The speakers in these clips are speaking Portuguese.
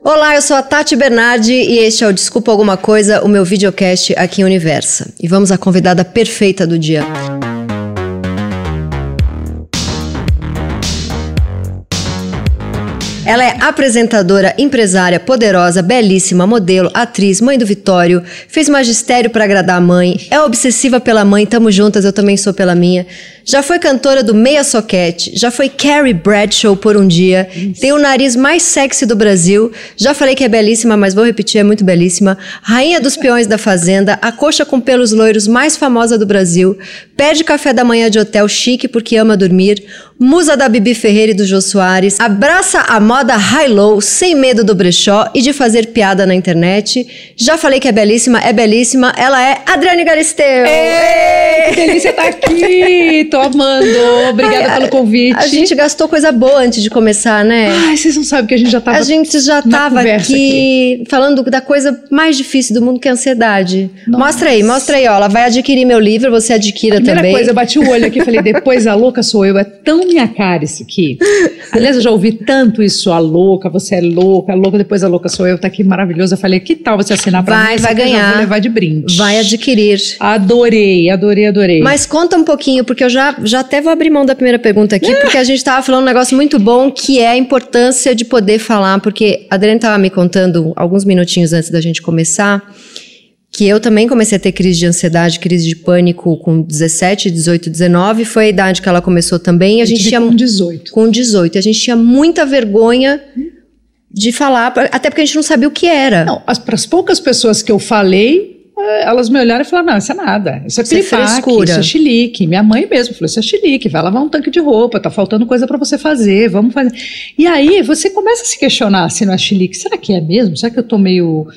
Olá, eu sou a Tati Bernardi e este é o Desculpa Alguma Coisa, o meu videocast aqui em Universa. E vamos à convidada perfeita do dia. Ela é apresentadora, empresária, poderosa, belíssima, modelo, atriz, mãe do Vitório, fez magistério para agradar a mãe, é obsessiva pela mãe, tamo juntas, eu também sou pela minha. Já foi cantora do Meia Soquete, já foi Carrie Bradshaw por um dia, Isso. tem o nariz mais sexy do Brasil, já falei que é belíssima, mas vou repetir, é muito belíssima. Rainha dos peões da fazenda, a coxa com pelos loiros mais famosa do Brasil, pede café da manhã de hotel chique porque ama dormir, musa da Bibi Ferreira e do Jô Soares, abraça a moda high-low sem medo do brechó e de fazer piada na internet. Já falei que é belíssima, é belíssima, ela é Adriane Galisteu. Ei, que delícia estar tá aqui, tô amando, obrigada Ai, pelo convite. A gente gastou coisa boa antes de começar, né? Ai, vocês não sabem que a gente já tava A gente já tava aqui, aqui, falando da coisa mais difícil do mundo que é a ansiedade. Nossa. Mostra aí, mostra aí, ó, ela vai adquirir meu livro, você adquira a também. Primeira coisa, eu bati o olho aqui e falei, depois a louca sou eu, é tão minha cara isso aqui. Aliás, eu já ouvi tanto isso, a louca, você é louca, a louca, depois a louca sou eu, tá aqui maravilhoso. Eu falei, que tal você assinar pra vai, mim? Vai, vai ganhar. vou levar de brinde. Vai adquirir. Adorei, adorei, adorei. Mas conta um pouquinho, porque eu já, já até vou abrir mão da primeira pergunta aqui, porque a gente tava falando um negócio muito bom, que é a importância de poder falar, porque a Adriane tava me contando alguns minutinhos antes da gente começar, que eu também comecei a ter crise de ansiedade, crise de pânico com 17, 18, 19. Foi a idade que ela começou também. A gente tinha com 18. Com 18. A gente tinha muita vergonha de falar, até porque a gente não sabia o que era. Não, para as poucas pessoas que eu falei, eh, elas me olharam e falaram: não, isso é nada. Isso é isso piripaque, é frescura. isso é chilique. Minha mãe mesmo falou: isso é chilique, vai lavar um tanque de roupa, tá faltando coisa para você fazer, vamos fazer. E aí você começa a se questionar se não é chilique. Será que é mesmo? Será que eu tô meio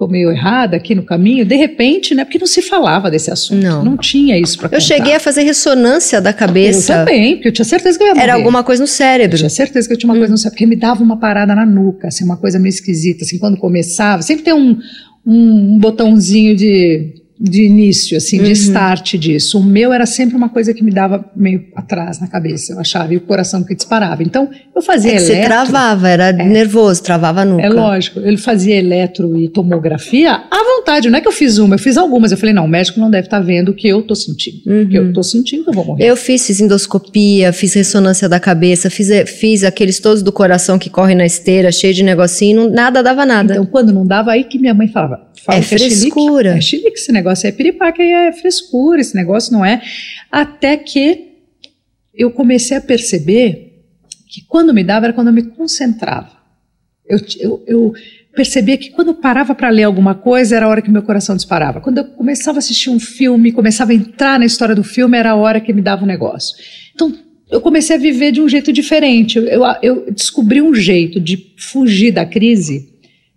ficou meio errada aqui no caminho, de repente, né? Porque não se falava desse assunto. Não, não tinha isso para Eu cheguei a fazer ressonância da cabeça. Eu também, porque eu tinha certeza que eu ia morrer. Era alguma coisa no cérebro. Eu tinha certeza que eu tinha uma hum. coisa no cérebro, porque me dava uma parada na nuca, assim, uma coisa meio esquisita, assim, quando começava. Sempre tem um, um, um botãozinho de de início, assim, uhum. de start disso. O meu era sempre uma coisa que me dava meio atrás na cabeça, eu achava, e o coração que disparava. Então, eu fazia é eletro. Você travava, era é. nervoso, travava nunca. É lógico, ele fazia eletro e tomografia à vontade, não é que eu fiz uma, eu fiz algumas. Eu falei, não, o médico não deve estar tá vendo o que eu tô sentindo. Uhum. O que eu uhum. tô sentindo, eu vou morrer. Eu fiz, fiz endoscopia, fiz ressonância da cabeça, fiz, fiz aqueles todos do coração que correm na esteira, cheio de negocinho, nada dava nada. Então, quando não dava, aí que minha mãe falava, Fala é frescura. É chilique, esse negócio é piripaque, é frescura, esse negócio não é. Até que eu comecei a perceber que quando me dava era quando eu me concentrava. Eu, eu, eu percebia que quando eu parava para ler alguma coisa era a hora que meu coração disparava. Quando eu começava a assistir um filme, começava a entrar na história do filme, era a hora que me dava o um negócio. Então, eu comecei a viver de um jeito diferente. Eu, eu, eu descobri um jeito de fugir da crise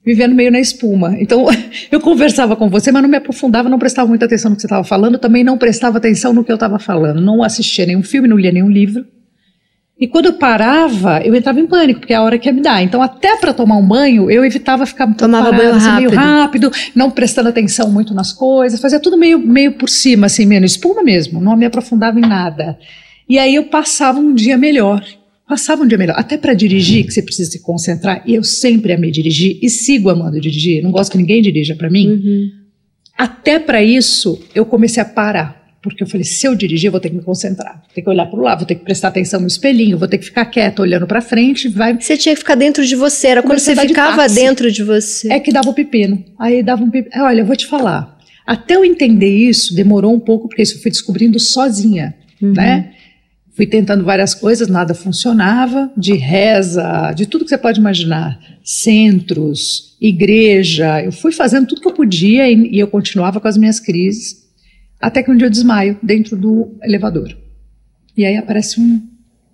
vivendo meio na espuma. Então, eu conversava com você, mas não me aprofundava, não prestava muita atenção no que você estava falando, também não prestava atenção no que eu estava falando, não assistia nenhum filme, não lia nenhum livro. E quando eu parava, eu entrava em pânico, porque é a hora que ia me dar. Então, até para tomar um banho, eu evitava ficar Tomava parada, banho assim, rápido. meio rápido, não prestando atenção muito nas coisas, fazia tudo meio, meio por cima, assim, meio espuma mesmo, não me aprofundava em nada. E aí eu passava um dia melhor passava um dia melhor. Até para dirigir, que você precisa se concentrar, e eu sempre amei dirigir e sigo amando dirigir, não gosto que ninguém dirija para mim. Uhum. Até para isso, eu comecei a parar. Porque eu falei, se eu dirigir, eu vou ter que me concentrar. Vou ter que olhar para o lado, vou ter que prestar atenção no espelhinho, vou ter que ficar quieta, olhando para frente. Vai... Você tinha que ficar dentro de você, era quando você ficava de dentro de você. É que dava o pepino. Aí dava um pepino. Olha, eu vou te falar. Até eu entender isso, demorou um pouco, porque isso eu fui descobrindo sozinha, uhum. né? Fui tentando várias coisas, nada funcionava, de reza, de tudo que você pode imaginar, centros, igreja. Eu fui fazendo tudo que eu podia e, e eu continuava com as minhas crises, até que um dia eu desmaio dentro do elevador. E aí aparece um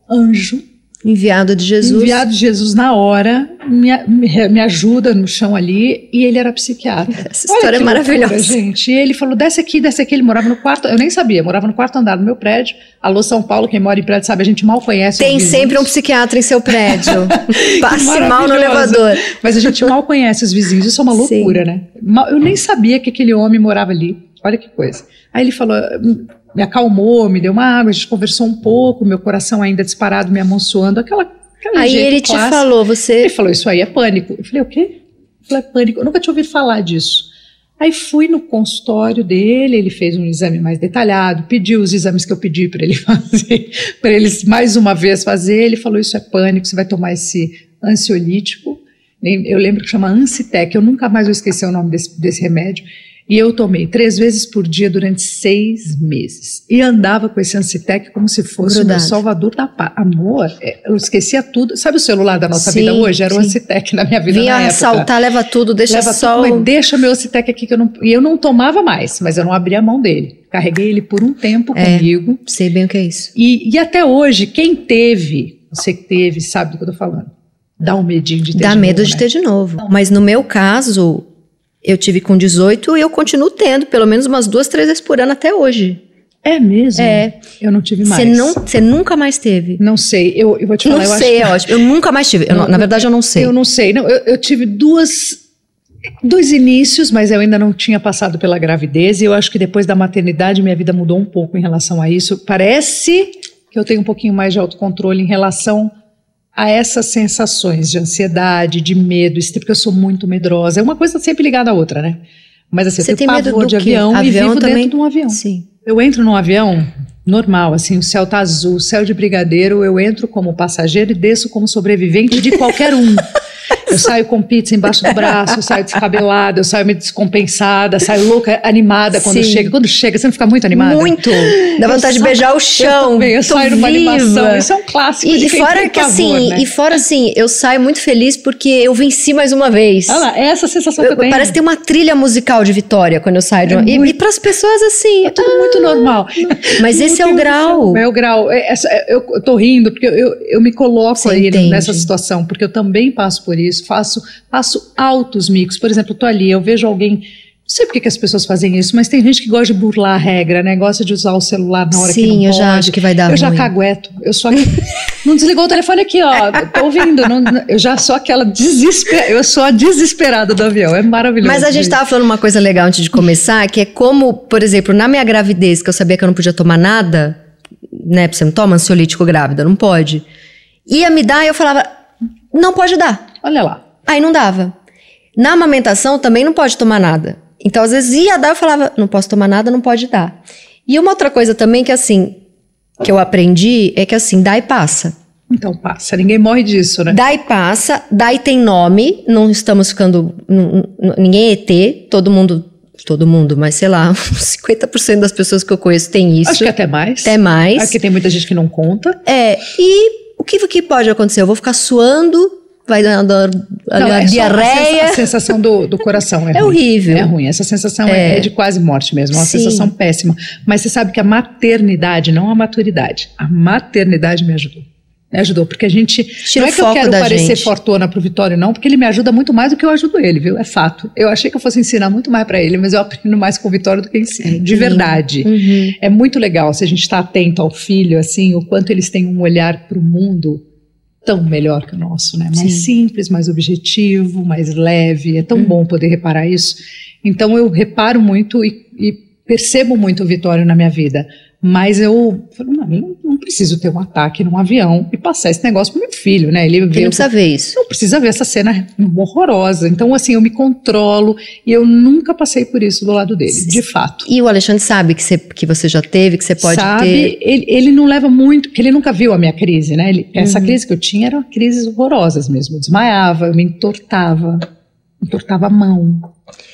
anjo Enviado de Jesus. Enviado de Jesus na hora, me, me, me ajuda no chão ali, e ele era psiquiatra. Essa história é maravilhosa. Loucura, gente. E ele falou: desce aqui, desce aqui. Ele morava no quarto, eu nem sabia, morava no quarto andar do meu prédio. Alô, São Paulo, quem mora em prédio sabe, a gente mal conhece. Tem sempre um psiquiatra em seu prédio. Passe mal no elevador. Mas a gente mal conhece os vizinhos, isso é uma loucura, Sim. né? Eu nem sabia que aquele homem morava ali. Olha que coisa. Aí ele falou: me acalmou, me deu uma água, a gente conversou um pouco, meu coração ainda disparado, me amonçoando, aquela Aquele Aí ele te clássico. falou, você. Ele falou, isso aí é pânico. Eu falei, o quê? Ele falou, é pânico. Eu nunca tinha ouvido falar disso. Aí fui no consultório dele, ele fez um exame mais detalhado, pediu os exames que eu pedi para ele fazer, para ele mais uma vez fazer. Ele falou: Isso é pânico, você vai tomar esse ansiolítico. Eu lembro que chama Ancitec, eu nunca mais vou esquecer o nome desse, desse remédio. E eu tomei três vezes por dia durante seis meses. E andava com esse Ancitec como se fosse o meu Grudado. salvador da paz. Amor, é, eu esquecia tudo. Sabe o celular da nossa Sim, vida hoje? Era o sim. Ancitec na minha vida Vinha na época. assaltar, leva tudo, deixa Leva só. tudo, o- mas deixa meu Ocitec aqui que eu não. E eu não tomava mais, mas eu não abria a mão dele. Carreguei ele por um tempo É. comigo. Sei bem o que é isso. E, e até hoje, quem teve, você que teve, sabe do que eu tô falando. Dá um medinho de ter Dá de medo novo, de né? ter de novo. Mas no meu caso, eu tive com 18 e eu continuo tendo, pelo menos umas duas, três vezes por ano até hoje. É mesmo? É. Eu não tive mais. Você não, você nunca mais teve. Não sei, eu, eu vou te falar. não eu sei, acho é ótimo. Eu nunca mais tive. Não, na verdade, eu não sei. Eu não sei. Não, eu, eu tive duas. Dois inícios, mas eu ainda não tinha passado pela gravidez, e eu acho que depois da maternidade minha vida mudou um pouco em relação a isso. Parece que eu tenho um pouquinho mais de autocontrole em relação a essas sensações de ansiedade, de medo, isso porque eu sou muito medrosa. É uma coisa sempre ligada à outra, né? Mas assim, Você eu tenho medo pavor do de avião, Avião e vivo também? dentro de um avião. Sim. Eu entro num avião normal, assim, o céu tá azul, céu de brigadeiro, eu entro como passageiro e desço como sobrevivente de qualquer um. Eu saio com pizza embaixo do braço, eu saio descabelada, eu saio meio descompensada, saio louca, animada quando Sim. chega. Quando chega, você não fica muito animada? Muito. Dá Eu vontade de saio- beijar o chão. Eu, também, eu saio numa viva. animação. Isso é um clássico E, de e fora que pavor, assim, né? e fora assim, eu saio muito feliz porque eu venci mais uma vez. Olha lá, é essa a sensação que eu Eu- tenho. parece ter uma trilha musical de vitória quando eu saio de É uma. E, muito- e para as pessoas assim. É tudo muito normal. Mas esse é o grau. É o grau. É, é, eu, eu tô rindo porque eu, eu, eu me coloco Você aí entende. nessa situação, porque eu também passo por isso, faço, faço altos micos. Por exemplo, eu tô ali, eu vejo alguém. Não sei por que as pessoas fazem isso, mas tem gente que gosta de burlar a regra, né? Gosta de usar o celular na hora que não Sim, eu pode. já acho que vai dar Eu já ruim. cagueto. Eu sou aqui. não desligou o telefone aqui, ó. Tô ouvindo. não- eu já sou aquela desesperada. Eu sou a desesperada do avião. É maravilhoso. Mas a gente gente. tava falando uma coisa legal antes de começar, que é como, por exemplo, na minha gravidez, que eu sabia que eu não podia tomar nada, né? Você não toma ansiolítico grávida, não pode. Ia me dar e eu falava, não pode dar. Olha lá. Aí não dava. Na amamentação também não pode tomar nada. Então, às vezes ia dar, eu falava, não posso tomar nada, não pode dar. E uma outra coisa também que assim, que eu aprendi é que assim, dá e passa. Então passa. Ninguém morre disso, né? Dá e passa, dá e tem nome, não estamos ficando. ninguém é ET, todo mundo. Todo mundo, mas sei lá, uns 50% das pessoas que eu conheço tem isso. Acho que até mais. Até mais. Aqui tem muita gente que não conta. É, e o que, que pode acontecer? Eu vou ficar suando, vai dar dar- Não, é diarreia. A, sensa- a sensação do, do coração é, É ruim. horrível. É ruim. Essa sensação é, é de quase morte mesmo. É uma Sim. sensação péssima. Mas você sabe que a maternidade, não a maturidade, a maternidade me ajudou. Me ajudou, porque a gente. Tira não é que eu quero parecer gente. fortuna pro Vitório, não, porque ele me ajuda muito mais do que eu ajudo ele, viu? É fato. Eu achei que eu fosse ensinar muito mais para ele, mas eu aprendo mais com o Vitório do que ensino. É, de verdade. Uhum. É muito legal se a gente está atento ao filho, assim, o quanto eles têm um olhar para o mundo tão melhor que o nosso, né? Mais Sim. simples, mais objetivo, mais leve. É tão Uhum. bom poder reparar isso. Então eu reparo muito e, e percebo muito o Vitório na minha vida. Mas eu falo, não, não, preciso ter um ataque num avião e passar esse negócio pro meu filho, né? Ele Ele não precisa ver isso. não precisa ver essa cena horrorosa. Então, assim, eu me controlo e eu nunca passei por isso do lado dele, de fato. E o Alexandre sabe que você, que você já teve, que você pode Sabe, ter. ele, ele não leva muito, porque ele nunca viu a minha crise, né? Ele- Uhum. Essa crise que eu tinha eram crises horrorosas mesmo. Eu desmaiava, eu me entortava, entortava a mão.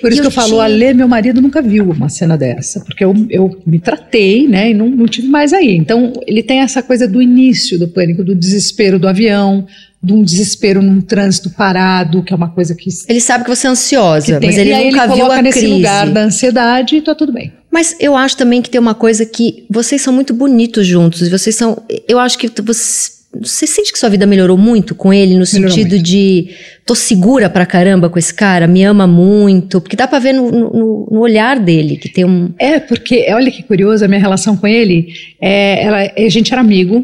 Por isso que eu falo, tinha- o Alê, meu marido, nunca viu uma cena dessa, porque eu, eu me tratei, né? E não, não tive mais aí. Então, ele tem essa coisa do início do pânico, do desespero do avião, de um desespero num trânsito parado, que é uma coisa que. Ele sabe que você é ansiosa, mas ele nunca ele viu coloca a nesse crise. lugar da ansiedade e tá tudo bem. Mas eu acho também que tem uma coisa que vocês são muito bonitos juntos. e Vocês são. Eu acho que você. Você sente que sua vida melhorou muito com ele, no Melhorou sentido muito. de tô segura pra caramba com esse cara, me ama muito, porque dá pra ver no, no- no olhar dele que tem um. É, porque, olha que curioso, a minha relação com ele, é, ela, a gente era amigo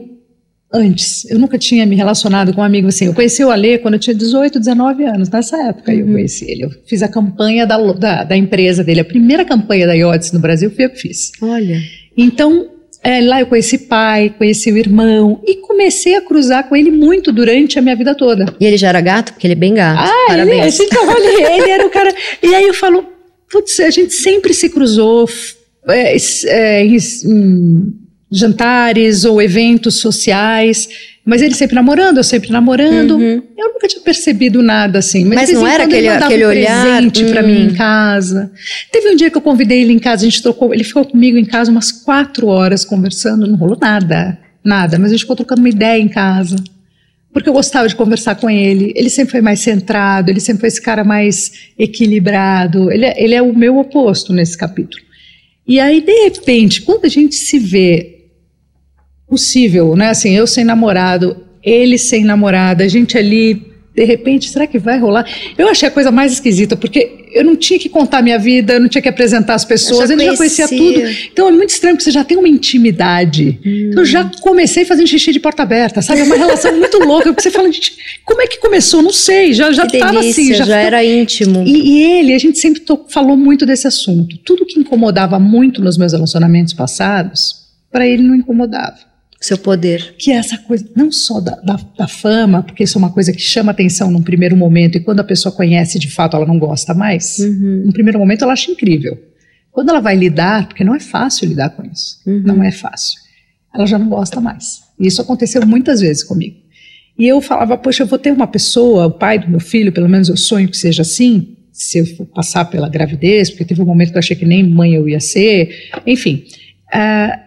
antes. Eu nunca tinha me relacionado com um amigo assim. Eu conheci o Alê quando eu tinha 18, 19 anos, nessa época eu conheci ele. Eu fiz a campanha da, da, da empresa dele, a primeira campanha da IODS no Brasil foi eu que fiz. Olha. Então, É, lá eu conheci pai, conheci o irmão e comecei a cruzar com ele muito durante a minha vida toda. E ele já era gato? Porque ele é bem gato. Ah, Parabéns. Ele, a gente, olha, ele era o cara. E aí eu falo, putz, a gente sempre se cruzou é, é, em, em jantares ou eventos sociais. Mas ele sempre namorando, eu sempre namorando. Uhum. Eu nunca tinha percebido nada assim. Mas, de não era aquele, aquele um olhar. presente pra hum. mim em casa. Teve um dia que eu convidei ele em casa, a gente trocou, ele ficou comigo em casa umas quatro horas conversando, não rolou nada, nada, mas a gente ficou trocando uma ideia em casa. Porque eu gostava de conversar com ele. Ele sempre foi mais centrado, ele sempre foi esse cara mais equilibrado. Ele é, ele é o meu oposto nesse capítulo. E aí, de repente, quando a gente se vê possível, né? Assim, eu sem namorado, ele sem namorada, a gente ali, de repente, será que vai rolar? Eu achei a coisa mais esquisita, porque eu não tinha que contar a minha vida, eu não tinha que apresentar as pessoas, Eu já já conhecia conhecia. tudo. Então é muito estranho, porque você já tem uma intimidade. Eu já comecei fazendo xixi de porta aberta, sabe? É uma relação muito louca, porque você fala, gente, como é que começou? Não sei, já, já Que estava delícia, assim, já, já, era íntimo. e, e ele, a gente sempre falou muito desse assunto. Tudo que incomodava muito nos meus relacionamentos passados, para ele não incomodava. Seu poder. Que é essa coisa, não só da, da, da fama, porque isso é uma coisa que chama atenção num primeiro momento, e quando a pessoa conhece, de fato, ela não gosta mais. Uhum. No primeiro momento, ela acha incrível. Quando ela vai lidar, porque não é fácil lidar com isso, Uhum. não é fácil, ela já não gosta mais. E isso aconteceu muitas vezes comigo. E eu falava, poxa, eu vou ter uma pessoa, o pai do meu filho, pelo menos eu sonho que seja assim, se eu for passar pela gravidez, porque teve um momento que eu achei que nem mãe eu ia ser, enfim. ah,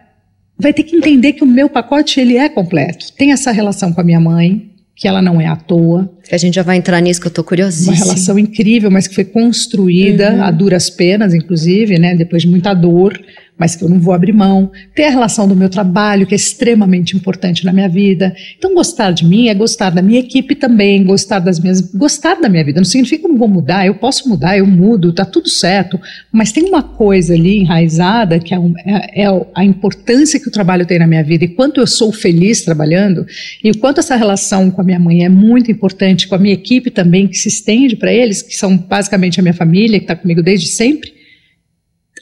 vai ter que entender que o meu pacote ele é completo. Tem essa relação com a minha mãe, que ela não é à toa, a gente já vai entrar nisso, que eu uma curiosíssima. relação incrível, mas que foi construída Uhum. a duras penas, inclusive, né, depois de muita dor, mas que eu não vou abrir mão. Tem a relação do meu trabalho, que é extremamente importante na minha vida. Então, gostar de mim é gostar da minha equipe também, gostar das minhas, gostar da minha vida. Não significa que eu não vou mudar, eu posso mudar, eu mudo, tá tudo certo. Mas tem uma coisa ali enraizada que é, um- é- é a importância que o trabalho tem na minha vida e quanto eu sou feliz trabalhando e o quanto essa relação com a minha mãe é muito importante, com a minha equipe também, que se estende para eles, que são basicamente a minha família, que está comigo desde sempre.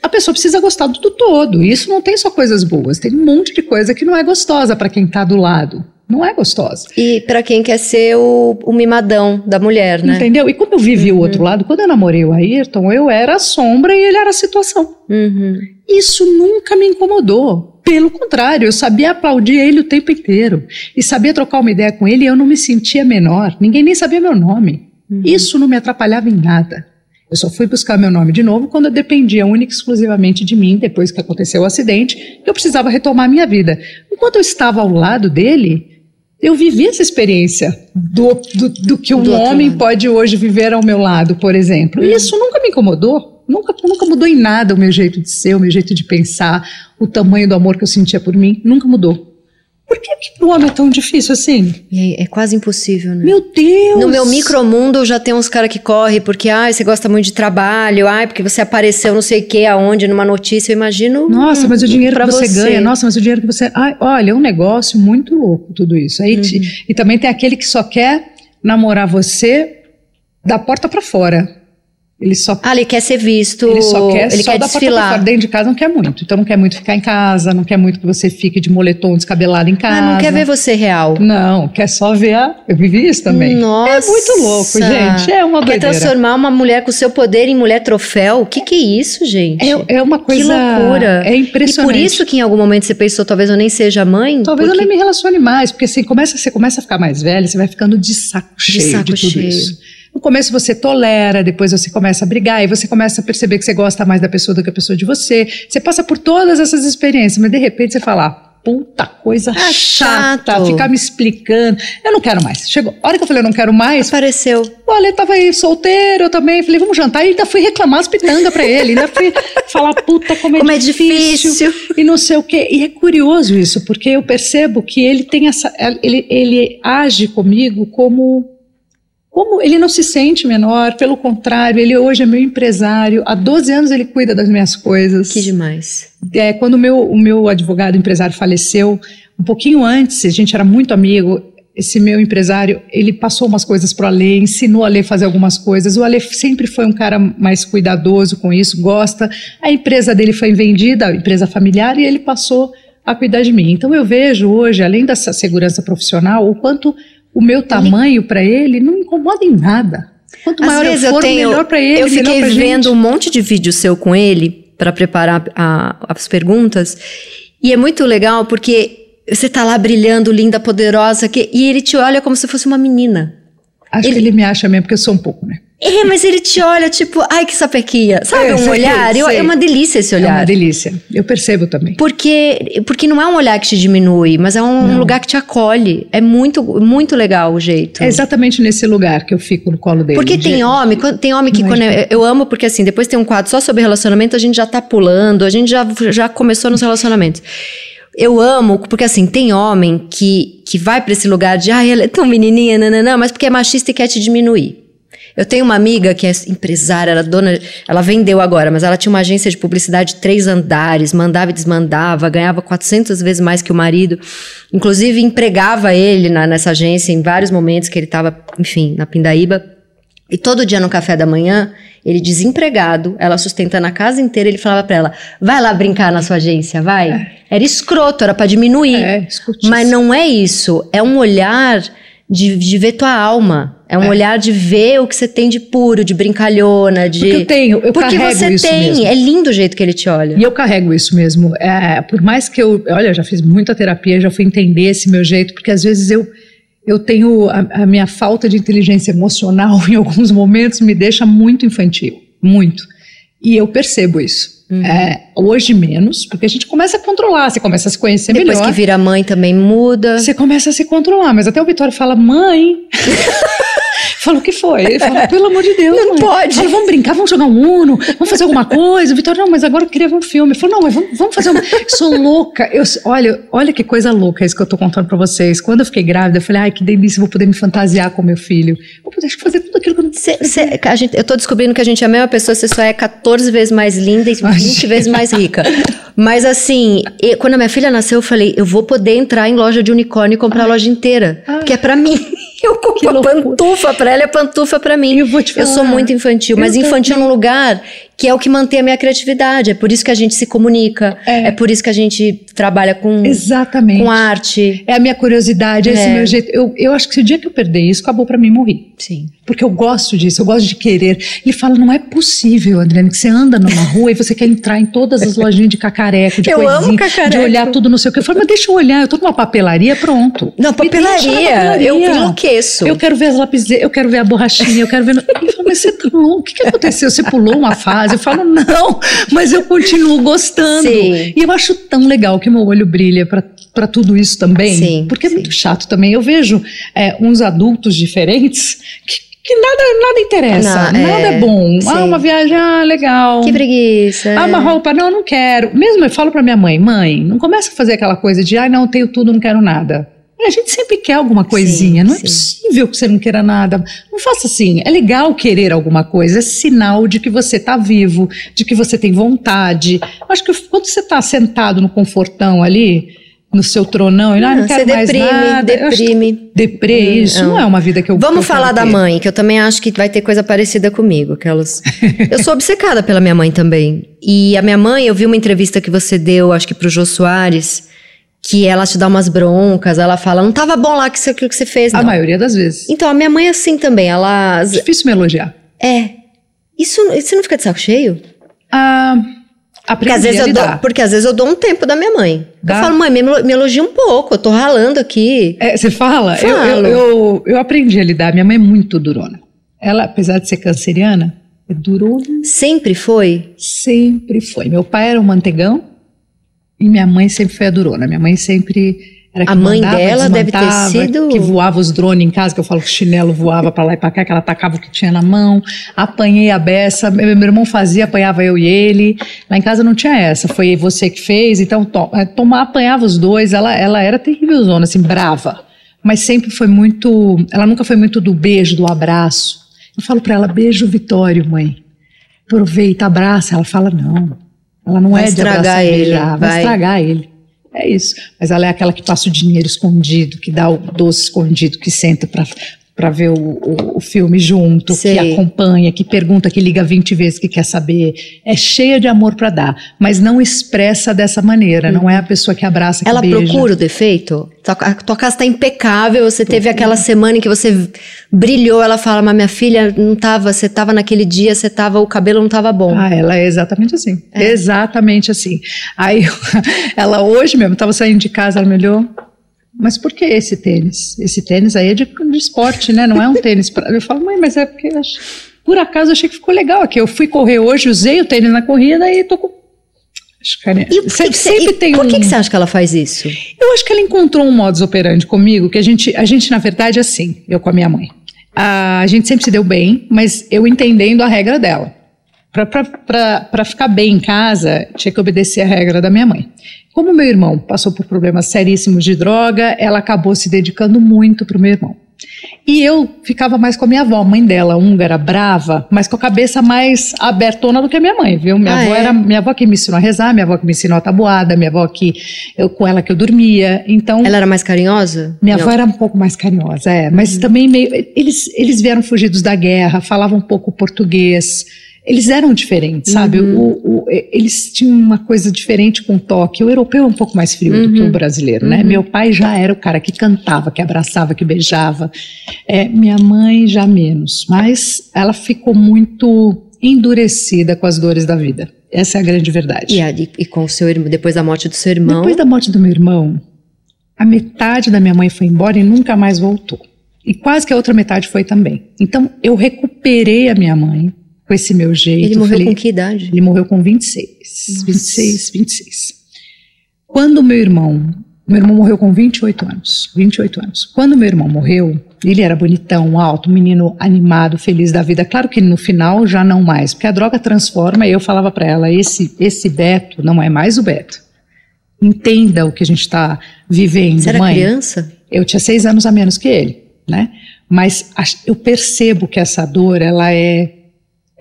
A pessoa precisa gostar do todo. E isso não tem só coisas boas, tem um monte de coisa que não é gostosa para quem está do lado. Não é gostosa. E pra quem quer ser o, o mimadão da mulher, né? Entendeu? E como eu vivi o outro lado, quando eu namorei o Ayrton, eu era a sombra e ele era a situação. Uhum. Isso nunca me incomodou. Pelo contrário, eu sabia aplaudir ele o tempo inteiro. E sabia trocar uma ideia com ele e eu não me sentia menor. Ninguém nem sabia meu nome. Isso não me atrapalhava em nada. Eu só fui buscar meu nome de novo quando eu dependia única e exclusivamente de mim, depois que aconteceu o acidente, que eu precisava retomar a minha vida. Enquanto eu estava ao lado dele, eu vivi essa experiência do, do, do que um Do homem lado. pode hoje viver ao meu lado, por exemplo. E isso nunca me incomodou. Nunca, nunca mudou em nada o meu jeito de ser, o meu jeito de pensar, o tamanho do amor que eu sentia por mim. Nunca mudou. Por que, que pro homem é tão difícil assim? Aí, é quase impossível, né? Meu Deus! No meu micromundo já tem uns caras que correm porque, ai, você gosta muito de trabalho, ai, porque você apareceu não sei o que, aonde, numa notícia, eu imagino. Nossa, mas o dinheiro que você, você. ganha, nossa, mas o dinheiro que você. Ai, olha, é um negócio muito louco tudo isso. Aí te- Uhum. e também tem aquele que só quer namorar você da porta para fora. Ele só Ah, ele quer ser visto, Ele só quer, ele só quer porta desfilar. fora. Dentro de casa não quer muito. Então não quer muito ficar em casa, não quer muito que você fique de moletom descabelado em casa. Ah, não quer ver você real. Não, quer só ver a... Eu vivi isso também. Nossa. É muito louco, gente. É uma Quer doideira. transformar uma mulher com seu poder em mulher troféu? O que que é isso, gente? É, é uma coisa... loucura. É e impressionante. por isso que em algum momento você pensou, talvez eu nem seja mãe? Talvez porque... eu nem me relacione mais, porque assim, começa, você começa a ficar mais velha, você vai ficando de saco De cheio de, saco tudo cheio. isso. No começo você tolera, depois você começa a brigar, e você começa a perceber que você gosta mais da pessoa do que a pessoa de você. Você passa por todas essas experiências, mas de repente você fala, "Ah, puta coisa Ah, chata, chato. ficar me explicando. Eu não quero mais. Chegou, a hora que eu falei, eu não quero mais, Apareceu. Olha, ele tava aí solteiro, eu também. Falei, vamos jantar. E ainda fui reclamar as pitangas pra ele. Ainda fui falar, puta, como é Como é difícil. difícil. E não sei o quê. E é curioso isso, porque eu percebo que ele tem essa. Ele, ele age comigo como. Como ele não se sente menor, pelo contrário, ele hoje é meu empresário. Há 12 anos ele cuida das minhas coisas. Que demais. É, quando o meu, o meu advogado empresário faleceu, um pouquinho antes, a gente era muito amigo, esse meu empresário, ele passou umas coisas para o Ale, ensinou a Ale a fazer algumas coisas. O Ale sempre foi um cara mais cuidadoso com isso, gosta. A empresa dele foi vendida, a empresa familiar, e ele passou a cuidar de mim. Então eu vejo hoje, além dessa segurança profissional, o quanto o meu tamanho para ele não incomoda em nada. Quanto Às maior vezes eu eu for, tenho, melhor para ele, eu fiquei vendo gente. um monte de vídeo seu com ele para preparar a- as perguntas e é muito legal porque você tá lá brilhando, linda, poderosa, que, e ele te olha como se fosse uma menina. Acho que ele me acha mesmo, porque eu sou um pouco, né? É, mas ele te olha tipo, ai que sapequinha. Sabe É, um sei, olhar? Eu- é uma delícia esse É uma olhar. delícia. Eu percebo também. Porque, porque não é um olhar que te diminui, mas é um Não. lugar que te acolhe. É muito, muito legal o jeito. É exatamente nesse lugar que eu fico no colo dele. Porque tem homem, tem homem que Não é quando de- eu, eu amo, porque assim, depois tem um quadro só sobre relacionamento, a gente já tá pulando, a gente já, já começou nos relacionamentos. Eu amo, porque assim, tem homem que, que vai pra esse lugar de, ai, ela é tão menininha, nananã, mas porque é machista e quer te diminuir. Eu tenho uma amiga que é empresária, ela é dona, ela vendeu agora, mas ela tinha uma agência de publicidade de três andares, mandava e desmandava, ganhava 400 vezes mais que o marido. Inclusive empregava ele na- nessa agência em vários momentos que ele estava, enfim, na Pindaíba. E todo dia no café da manhã, ele desempregado, ela sustentando a casa inteira, ele falava pra ela: vai lá brincar na sua agência, vai. Era escroto, era pra diminuir. É. Mas não é isso. É um olhar de, de ver tua alma. É um É. olhar de ver o que você tem de puro, de brincalhona, de. Porque eu tenho, eu Porque carrego você isso tem. mesmo. É lindo o jeito que ele te olha. E eu carrego isso mesmo. É, por mais que eu, olha, já fiz muita terapia, já fui entender esse meu jeito, porque às vezes eu eu tenho a, a minha falta de inteligência emocional em alguns momentos me deixa muito infantil, muito. E eu percebo isso. Uhum. É, hoje menos, porque a gente começa a controlar, você começa a se conhecer Depois melhor. que vira mãe também muda. Você começa a se controlar, mas até o Vitório fala, mãe. Fala o que foi? Ele fala, pelo amor de Deus. Não mãe. pode. Fala, vamos brincar, vamos jogar um Uno, vamos fazer alguma coisa. O Vitório, não, mas agora eu queria ver um filme. Ele falou, não, mas vamos, vamos fazer uma. Eu sou louca. Eu, olha, olha que coisa louca isso que eu tô contando pra vocês. Quando eu fiquei grávida, eu falei, ai, que delícia, vou poder me fantasiar com meu filho. Vou poder fazer tudo aquilo que eu não Cê- cê- a gente- eu tô descobrindo que a gente é a mesma pessoa, você só é 14 vezes mais linda e 20 Imagina. vezes mais rica. Mas assim, e- quando a minha filha nasceu, eu falei, eu vou poder entrar em loja de unicórnio e comprar a loja inteira. Ai. Que é pra mim. Eu compro a pantufa pra ela a pantufa pra mim. Eu vou te Eu sou muito infantil, mas infantil num lugar que é o que mantém a minha criatividade. É por isso que a gente se comunica. É. É, por isso que a gente trabalha com, Exatamente. com arte. É a minha curiosidade, é esse É. meu jeito. Eu, eu acho que se o dia que eu perder isso, acabou pra mim morrer. Sim. Porque eu gosto disso, eu gosto de querer. Ele fala, não é possível, Adriane, que você anda numa rua e você quer entrar em todas as lojinhas de cacareco, de Eu coisinha, amo cacareco. de olhar tudo não sei o que. Eu falo, mas deixa eu olhar, eu tô numa papelaria, pronto. Não, na papelaria. Eu papelaria. enlouqueço. Eu quero ver as lapiseiras, eu quero ver a borrachinha, eu quero ver. Ele fala, mas você tá louco? O que, que aconteceu? Você pulou uma fase? Eu falo, não, mas eu continuo gostando. Sim. E eu acho tão legal que meu olho brilha pra para tudo isso também. Sim, porque é sim. muito chato também. Eu vejo é, uns adultos diferentes que, que nada, nada interessa, Não, nada é, é bom. sim. Ah, uma viagem, ah, legal. Que preguiça. Ah, uma roupa, não, não quero. Mesmo eu falo pra minha mãe, mãe, não começa a fazer aquela coisa de, ai, não, tenho tudo, não quero nada. A gente sempre quer alguma coisinha, não é sim. possível que você não queira nada. Não faça assim. É legal querer alguma coisa, é sinal de que você está vivo, de que você tem vontade. Acho que quando você está sentado no confortão ali, no seu tronão, e ah, não Não, quero você mais deprime, nada. Deprime. Deprê, Hum, isso não. não é uma vida que eu Vamos eu falar da ter. mãe, que eu também acho que vai ter coisa parecida comigo. Aquelas... eu sou obcecada pela minha mãe também. E a minha mãe, eu vi uma entrevista que você deu, acho que pro Jô Soares, que ela te dá umas broncas, ela fala, não tava bom lá que você- que você fez, A não. maioria das vezes. Então, a minha mãe é assim também, ela... Difícil me elogiar. É. Isso, você não fica de saco cheio? Ah, Porque às, aprendi vezes a eu dou, porque às vezes eu dou um tempo da minha mãe. Dá? Eu falo, mãe, me, me elogia um pouco, eu tô ralando aqui. É, você fala? Eu, eu, eu, eu aprendi a lidar. Minha mãe é muito durona. Ela, apesar de ser canceriana, é durona. Sempre foi? Sempre foi. Meu pai era um mantegão e minha mãe sempre foi a durona. Minha mãe sempre era que A mãe mandava, dela deve ter sido- que voava os drones em casa, que eu falo que o chinelo voava pra lá e pra cá, que ela tacava o que tinha na mão. Apanhei a beça, meu, meu irmão fazia, apanhava eu e ele. Lá em casa não tinha essa, foi você que fez, então to, é, tomar apanhava os dois. Ela, ela era terrível zona, assim, brava. Mas sempre foi muito, ela nunca foi muito do beijo, do abraço. Eu falo pra ela, beijo Vitório, mãe. Aproveita, abraça. Ela fala, não. Ela não Vai é de abraçar ele, beijar, vai vai. estragar ele. É isso. Mas ela é aquela que passa o dinheiro escondido, que dá o doce escondido, que senta pra, para ver o, o, o, filme junto, Sei. que acompanha, que pergunta, que liga 20 vezes, que quer saber. É cheia de amor para dar, mas não expressa dessa maneira, uhum. não é a pessoa que abraça, que Ela beija. procura o defeito? A tua casa está impecável, você teve aquela semana em que você brilhou, ela fala, mas minha filha não estava, você estava naquele dia, você estava, o cabelo não estava bom. Ah, ela é exatamente assim, é. exatamente assim. Aí, ela hoje mesmo, estava saindo de casa, ela me olhou, mas por que esse tênis? Esse tênis aí é de, de esporte, né? Não é um tênis. Pra... Eu falo, mãe, mas é porque por acaso eu achei que ficou legal aqui. Eu fui correr hoje, usei o tênis na corrida e tô com. E por que, sempre tem por que, um... que você acha que ela faz isso? Eu acho que ela encontrou um modus operandi comigo que a gente, a gente na verdade, é assim, eu com a minha mãe. A gente sempre se deu bem, mas eu entendendo a regra dela. Para ficar bem em casa, tinha que obedecer a regra da minha mãe. Como meu irmão passou por problemas seríssimos de droga, ela acabou se dedicando muito para o meu irmão. E eu ficava mais com a minha avó, mãe dela, húngara, brava, mas com a cabeça mais abertona do que a minha mãe, viu? Minha ah, avó é? era minha avó que me ensinou a rezar, minha avó que me ensinou a tabuada, minha avó que eu, com ela que eu dormia. Então Ela era mais carinhosa? Minha Não. avó era um pouco mais carinhosa, é, mas uhum. também meio eles eles vieram fugidos da guerra, falavam um pouco português eles eram diferentes, sabe? Uhum. O, o, eles tinham uma coisa diferente com o toque. O europeu é um pouco mais frio uhum. do que o uhum. brasileiro, né? Uhum. Meu pai já era o cara que cantava, que abraçava, que beijava. É, minha mãe já menos. Mas ela ficou muito endurecida com as dores da vida. Essa é a grande verdade. E, e com o seu irmão, depois da morte do seu irmão? Depois da morte do meu irmão, a metade da minha mãe foi embora e nunca mais voltou. E quase que a outra metade foi também. Então eu recuperei a minha mãe com esse meu jeito. Ele morreu falei, com que idade? Ele morreu com 26. Nossa. 26, 26. Quando meu irmão, meu irmão morreu com 28 anos, 28 anos. Quando meu irmão morreu, ele era bonitão, alto, menino animado, feliz da vida. Claro que no final já não mais, porque a droga transforma. E eu falava para ela, esse esse Beto não é mais o Beto. Entenda o que a gente está vivendo, Você era mãe. criança? Eu tinha seis anos a menos que ele, né? Mas eu percebo que essa dor, ela é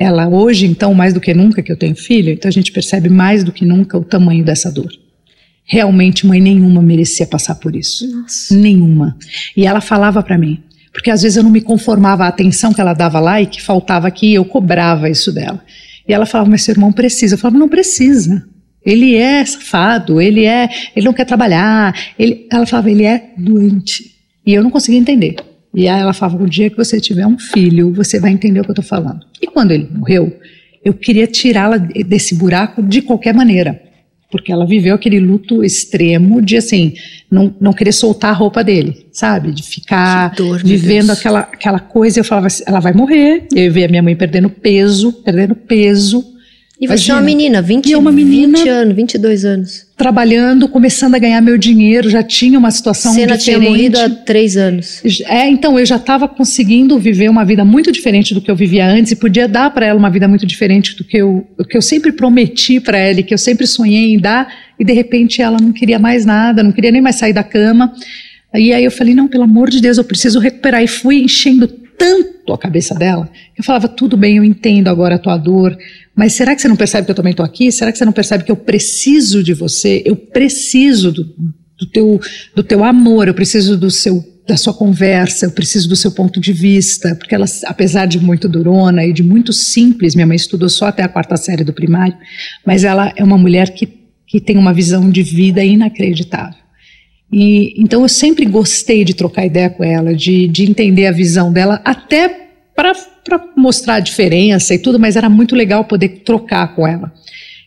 ela hoje, então, mais do que nunca que eu tenho filho, então a gente percebe mais do que nunca o tamanho dessa dor. Realmente, mãe nenhuma merecia passar por isso. Nossa. Nenhuma. E ela falava para mim, porque às vezes eu não me conformava a atenção que ela dava lá e que faltava aqui, eu cobrava isso dela. E ela falava, mas seu irmão precisa. Eu falava, não precisa. Ele é safado, ele é, ele não quer trabalhar. Ele, ela falava, ele é doente. E eu não conseguia entender. E aí ela falava: o dia que você tiver um filho, você vai entender o que eu estou falando. E quando ele morreu, eu queria tirá-la desse buraco de qualquer maneira. Porque ela viveu aquele luto extremo de, assim, não, não querer soltar a roupa dele, sabe? De ficar dor, vivendo aquela, aquela coisa. Eu falava assim: ela vai morrer. Eu via minha mãe perdendo peso, perdendo peso. E você é uma menina, 20, e uma menina 20 anos, 22 anos. Trabalhando, começando a ganhar meu dinheiro, já tinha uma situação Cena diferente. tinha morrido há três anos. É, então eu já estava conseguindo viver uma vida muito diferente do que eu vivia antes e podia dar para ela uma vida muito diferente do que eu, do que eu sempre prometi para ela e que eu sempre sonhei em dar. E de repente ela não queria mais nada, não queria nem mais sair da cama. E aí eu falei, não, pelo amor de Deus, eu preciso recuperar. E fui enchendo tanto a cabeça dela, eu falava, tudo bem, eu entendo agora a tua dor, mas será que você não percebe que eu também estou aqui? Será que você não percebe que eu preciso de você? Eu preciso do, do, teu, do teu amor, eu preciso do seu da sua conversa, eu preciso do seu ponto de vista, porque ela, apesar de muito durona e de muito simples, minha mãe estudou só até a quarta série do primário, mas ela é uma mulher que, que tem uma visão de vida inacreditável. E, então eu sempre gostei de trocar ideia com ela, de, de entender a visão dela, até para mostrar a diferença e tudo, mas era muito legal poder trocar com ela.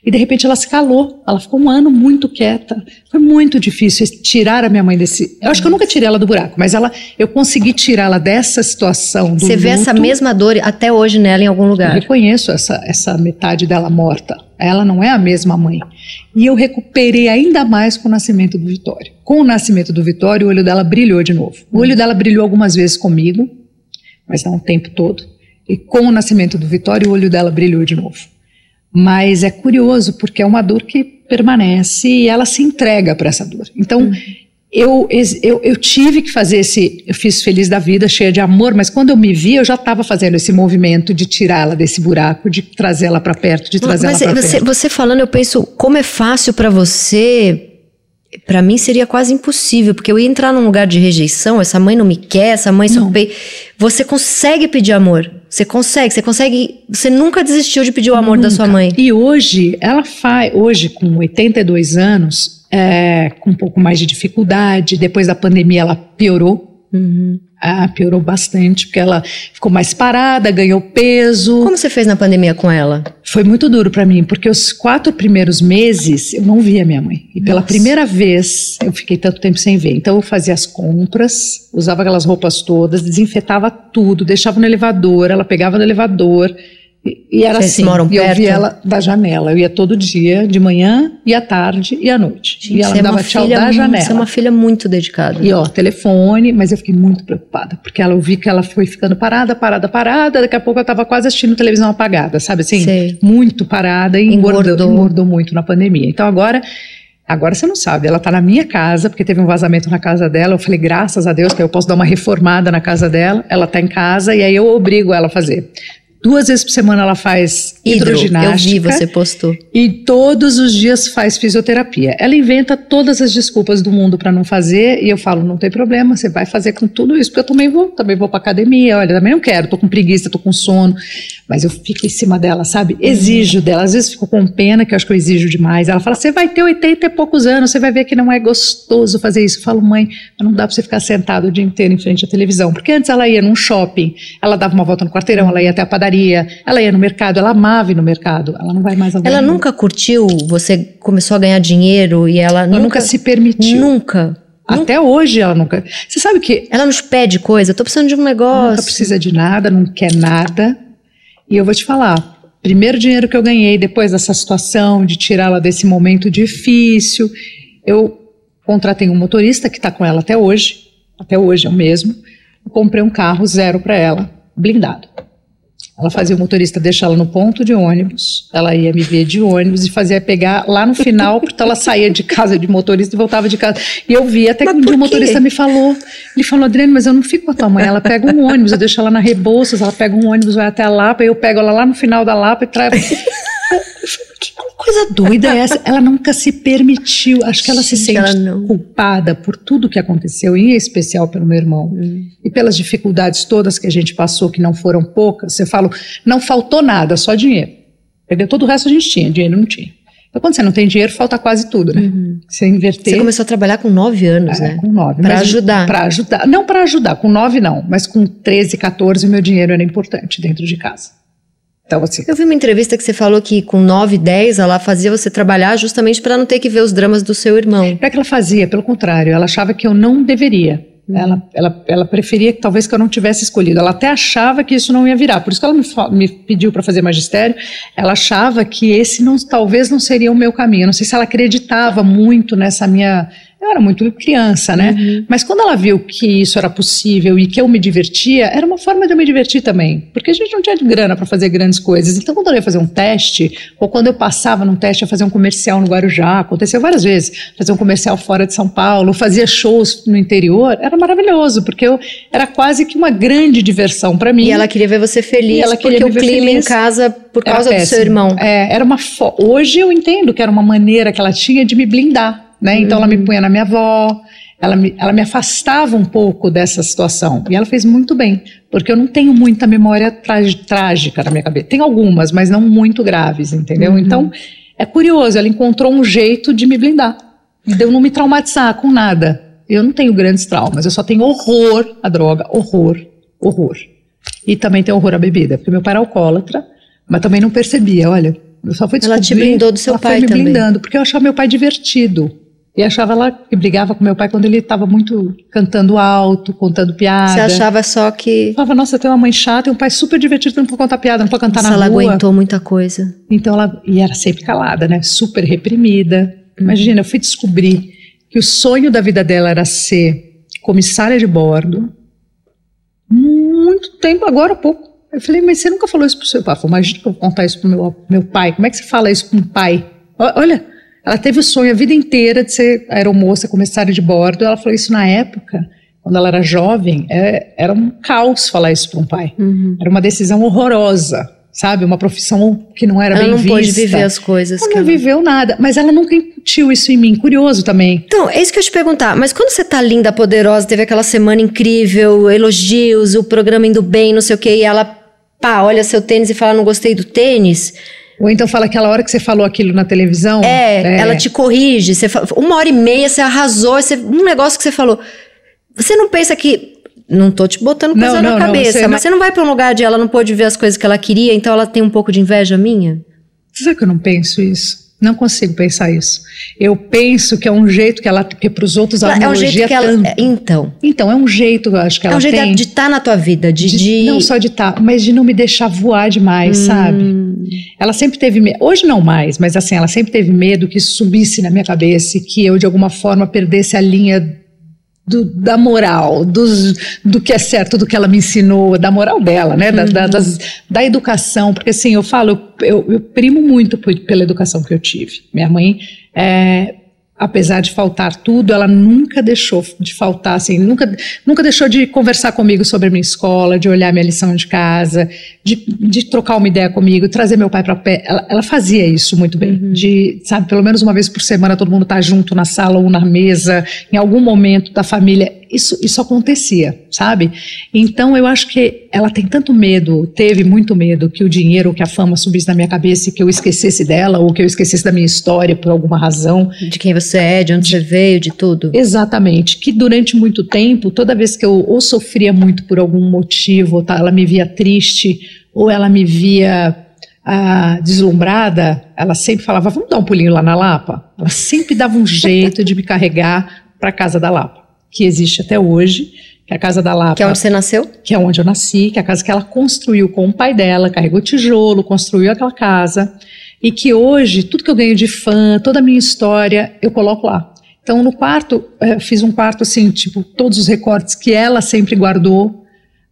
E de repente ela se calou, ela ficou um ano muito quieta. Foi muito difícil tirar a minha mãe desse. Eu acho que eu nunca tirei ela do buraco, mas ela, eu consegui tirá-la dessa situação. Você vê essa mesma dor até hoje nela em algum lugar? Eu reconheço essa, essa metade dela morta. Ela não é a mesma mãe. E eu recuperei ainda mais com o nascimento do Vitório. Com o nascimento do Vitório, o olho dela brilhou de novo. O olho dela brilhou algumas vezes comigo, mas não o tempo todo. E com o nascimento do Vitório, o olho dela brilhou de novo. Mas é curioso, porque é uma dor que permanece e ela se entrega para essa dor. Então, uhum. eu, eu, eu tive que fazer esse. Eu fiz Feliz da Vida, cheia de amor, mas quando eu me vi, eu já estava fazendo esse movimento de tirá-la desse buraco, de trazê-la para perto, de trazê-la para perto. Você falando, eu penso, como é fácil para você Pra mim seria quase impossível, porque eu ia entrar num lugar de rejeição, essa mãe não me quer, essa mãe só pe... Você consegue pedir amor. Você consegue, você consegue. Você nunca desistiu de pedir o amor da sua Nunca. mãe. E hoje, ela faz, hoje com 82 anos, é, com um pouco mais de dificuldade, depois da pandemia ela piorou, Uhum. ah, piorou bastante, porque ela ficou mais parada, ganhou peso. Como você fez na pandemia com ela? Foi muito duro pra mim, porque os quatro primeiros meses eu não via minha mãe. E pela Nossa. primeira vez eu fiquei tanto tempo sem ver. Então eu fazia as compras, usava aquelas roupas todas, desinfetava tudo, deixava no elevador, ela pegava no elevador. E, era Vocês assim. moram e eu perto? via ela da janela. Eu ia todo dia, de manhã e à tarde e à noite. e ela me é dava uma tchau filha, da janela. Você é uma filha muito dedicada. E ó, telefone, mas eu fiquei muito preocupada, porque ela, eu vi que ela foi ficando parada, parada, parada, daqui a pouco eu tava quase assistindo televisão apagada, sabe assim? Sei. Muito parada e engordou, Engordou. engordou muito na pandemia. Então agora, agora você não sabe, ela tá na minha casa, porque teve um vazamento na casa dela, eu falei, graças a Deus, que eu posso dar uma reformada na casa dela, ela tá em casa e aí eu obrigo ela a fazer. Duas vezes por semana ela faz Hidro, eu hidroginástica. vi, você postou. E todos os dias faz fisioterapia. Ela inventa todas as desculpas do mundo para não fazer e eu falo, não tem problema, você vai fazer com tudo isso, porque eu também vou, também vou para academia, olha, também não quero, tô com preguiça, tô com sono, mas eu fico em cima dela, sabe? Exijo dela, às vezes fico com pena, que eu acho que eu exijo demais. Ela fala, você vai ter 80 e poucos anos, você vai ver que não é gostoso fazer isso. Eu falo, mãe, não dá para você ficar sentado o dia inteiro em frente à televisão, porque antes ela ia num shopping, ela dava uma volta no quarteirão, ela ia até a padaria, ela ia no mercado, ela amava ir no mercado, ela não vai mais ao Ela nunca curtiu, você começou a ganhar dinheiro e ela, Ela nunca, nunca se permitiu. Nunca. Até hoje ela nunca. Você sabe que Ela nos pede coisa, eu tô precisando de um negócio. nunca precisa de nada, não quer nada. E eu vou te falar, primeiro dinheiro que eu ganhei depois dessa situação de tirá-la desse momento difícil, eu contratei um motorista que está com ela até hoje, até hoje é o mesmo. Eu comprei um carro zero para ela, blindado. Ela fazia o motorista deixar ela no ponto de ônibus, ela ia me ver de ônibus e fazia pegar lá no final, porque ela saía de casa de motorista e voltava de casa. E eu vi até que Mas um o motorista me falou, ele falou, Adriane, mas eu não fico com a tua mãe, ela pega um ônibus, eu deixo ela na Rebouças, ela pega um ônibus, vai até a Lapa, eu pego ela lá no final da Lapa e trago... Que coisa doida é essa? Ela nunca se permitiu. Acho que ela se Gente, sente ela não. culpada por tudo que aconteceu, em especial pelo meu irmão. E pelas dificuldades todas que a gente passou, que não foram poucas. Você fala, não faltou nada, só dinheiro. Perdeu todo o resto a gente tinha, dinheiro não tinha. Então, quando você não tem dinheiro, falta quase tudo, né? Você inverter. Você começou a trabalhar com nove anos, É, né? Com nove. Pra Mas ajudar. Pra ajudar. Não para ajudar, com nove não, mas com 13, 14, meu dinheiro era importante dentro de casa. Então, assim, Eu vi uma entrevista que você falou que com 9, 10 ela fazia você trabalhar justamente para não ter que ver os dramas do seu irmão. Não é que ela fazia, pelo contrário, ela achava que eu não deveria. Ela, ela, ela preferia que talvez que eu não tivesse escolhido. Ela até achava que isso não ia virar. Por isso que ela me, me pediu para fazer magistério. Ela achava que esse não, talvez não seria o meu caminho. Eu não sei se ela acreditava muito nessa minha. Eu era muito criança, né? Mas quando ela viu que isso era possível e que eu me divertia, era uma forma de eu me divertir também. Porque a gente não tinha grana para fazer grandes coisas. Então, quando eu ia fazer um teste, ou quando eu passava num teste a fazer um comercial no Guarujá, aconteceu várias vezes, fazer um comercial fora de São Paulo, fazia shows no interior, era maravilhoso, porque eu era quase que uma grande diversão para mim. E ela queria ver você feliz, E ela porque queria o me ver clima em casa, por causa do seu irmão. É, era uma Hoje eu entendo que era uma maneira que ela tinha de me blindar, né? Então ela me Uhum. punha na minha avó, ela me, ela me afastava um pouco dessa situação. E ela fez muito bem, porque eu não tenho muita memória trágica na minha cabeça. Tem algumas, mas não muito graves, entendeu? Uhum. Então é curioso, ela encontrou um jeito de me blindar, de eu não me traumatizar com nada. Eu não tenho grandes traumas, eu só tenho horror à droga, horror, horror. E também tenho horror à bebida, porque meu pai era alcoólatra, mas também não percebia, olha. Eu só fui Ela te descobrir- blindou do seu ela pai foi me também. blindando, porque eu achava meu pai divertido. E achava ela que brigava com meu pai quando ele estava muito cantando alto, contando piada. Você achava só que falava, nossa, tenho uma mãe chata e um pai super divertido que não pode contar piada, não pode cantar se na ela rua. aguentou muita coisa. Então ela e era sempre calada, né? Super reprimida. Imagina, eu fui descobrir que o sonho da vida dela era ser comissária de bordo. Muito tempo, agora há pouco. Eu falei, mas você nunca falou isso pro seu pai? Eu falei, imagina que eu vou contar isso pro meu, meu pai. Como é que você fala isso com um pai? Olha, ela teve o sonho a vida inteira de ser aeromoça, comissária de bordo. Ela falou isso na época, quando ela era jovem, é- era um caos falar isso para um pai. Uhum. Era uma decisão horrorosa. sabe? Uma profissão que não era ela bem não vista. pôde viver as coisas. Ela não ela- viveu nada, mas ela nunca incutiu isso em mim. Curioso também. Então, é isso que eu ia te perguntar. Mas quando você tá linda, poderosa, teve aquela semana incrível, elogios, o programa indo bem, não sei o quê, e ela, pá, olha seu tênis e fala, não gostei do tênis. Ou então fala aquela hora que você falou aquilo na televisão. É, ela te corrige. Você fa- uma hora e meia você arrasou, você- um negócio que você falou. Você não pensa que. Não tô te botando coisa Não, na não, não, cabeça, você mas não- você não vai pra um lugar de ela não pôde ver as coisas que ela queria, então ela tem um pouco de inveja minha? Você sabe que eu não penso isso? Não consigo pensar isso. Eu penso que é um jeito que ela. Porque para os outros ela é um jeito que ela. tanto. é, Então. Então, é um jeito, eu acho que É ela um jeito tem. de estar na tua vida, de. de- de- Não só de estar, mas de não me deixar voar demais, sabe? Hum. Ela sempre teve medo, hoje não mais, mas assim, ela sempre teve medo que isso subisse na minha cabeça e que eu de alguma forma perdesse a linha do- da moral, dos, do que é certo, do que ela me ensinou, da moral dela, né? Da, da, das- da educação, porque assim, eu falo, eu, eu primo muito por- pela educação que eu tive. Minha mãe, é, apesar de faltar tudo, ela nunca deixou de faltar, assim, nunca, nunca deixou de conversar comigo sobre a minha escola, de olhar minha lição de casa, de, de trocar uma ideia comigo, trazer meu pai para pé. Ela, ela fazia isso muito bem, de, sabe, pelo menos uma vez por semana todo mundo tá junto na sala ou na mesa, em algum momento da família. Isso, isso acontecia, sabe? Então eu acho que ela tem tanto medo, teve muito medo que o dinheiro, que a fama subisse na minha cabeça e que eu esquecesse dela ou que eu esquecesse da minha história por alguma razão. De quem você é, de onde você veio, de tudo. Exatamente, que durante muito tempo, toda vez que eu ou sofria muito por algum motivo, tá, ela me via triste, ou ela me via ah, deslumbrada, ela sempre falava: Vamos dar um pulinho lá na Lapa? Ela sempre dava um jeito de me carregar para Casa da Lapa, que existe até hoje, que é a Casa da Lapa Que é onde você nasceu? que é onde eu nasci, que é a casa que ela construiu com o pai dela, carregou tijolo, construiu aquela casa, e que hoje, tudo que eu ganho de fã, toda a minha história, eu coloco lá. Então, no quarto, eh, fiz um quarto assim, tipo, todos os recortes que ela sempre guardou.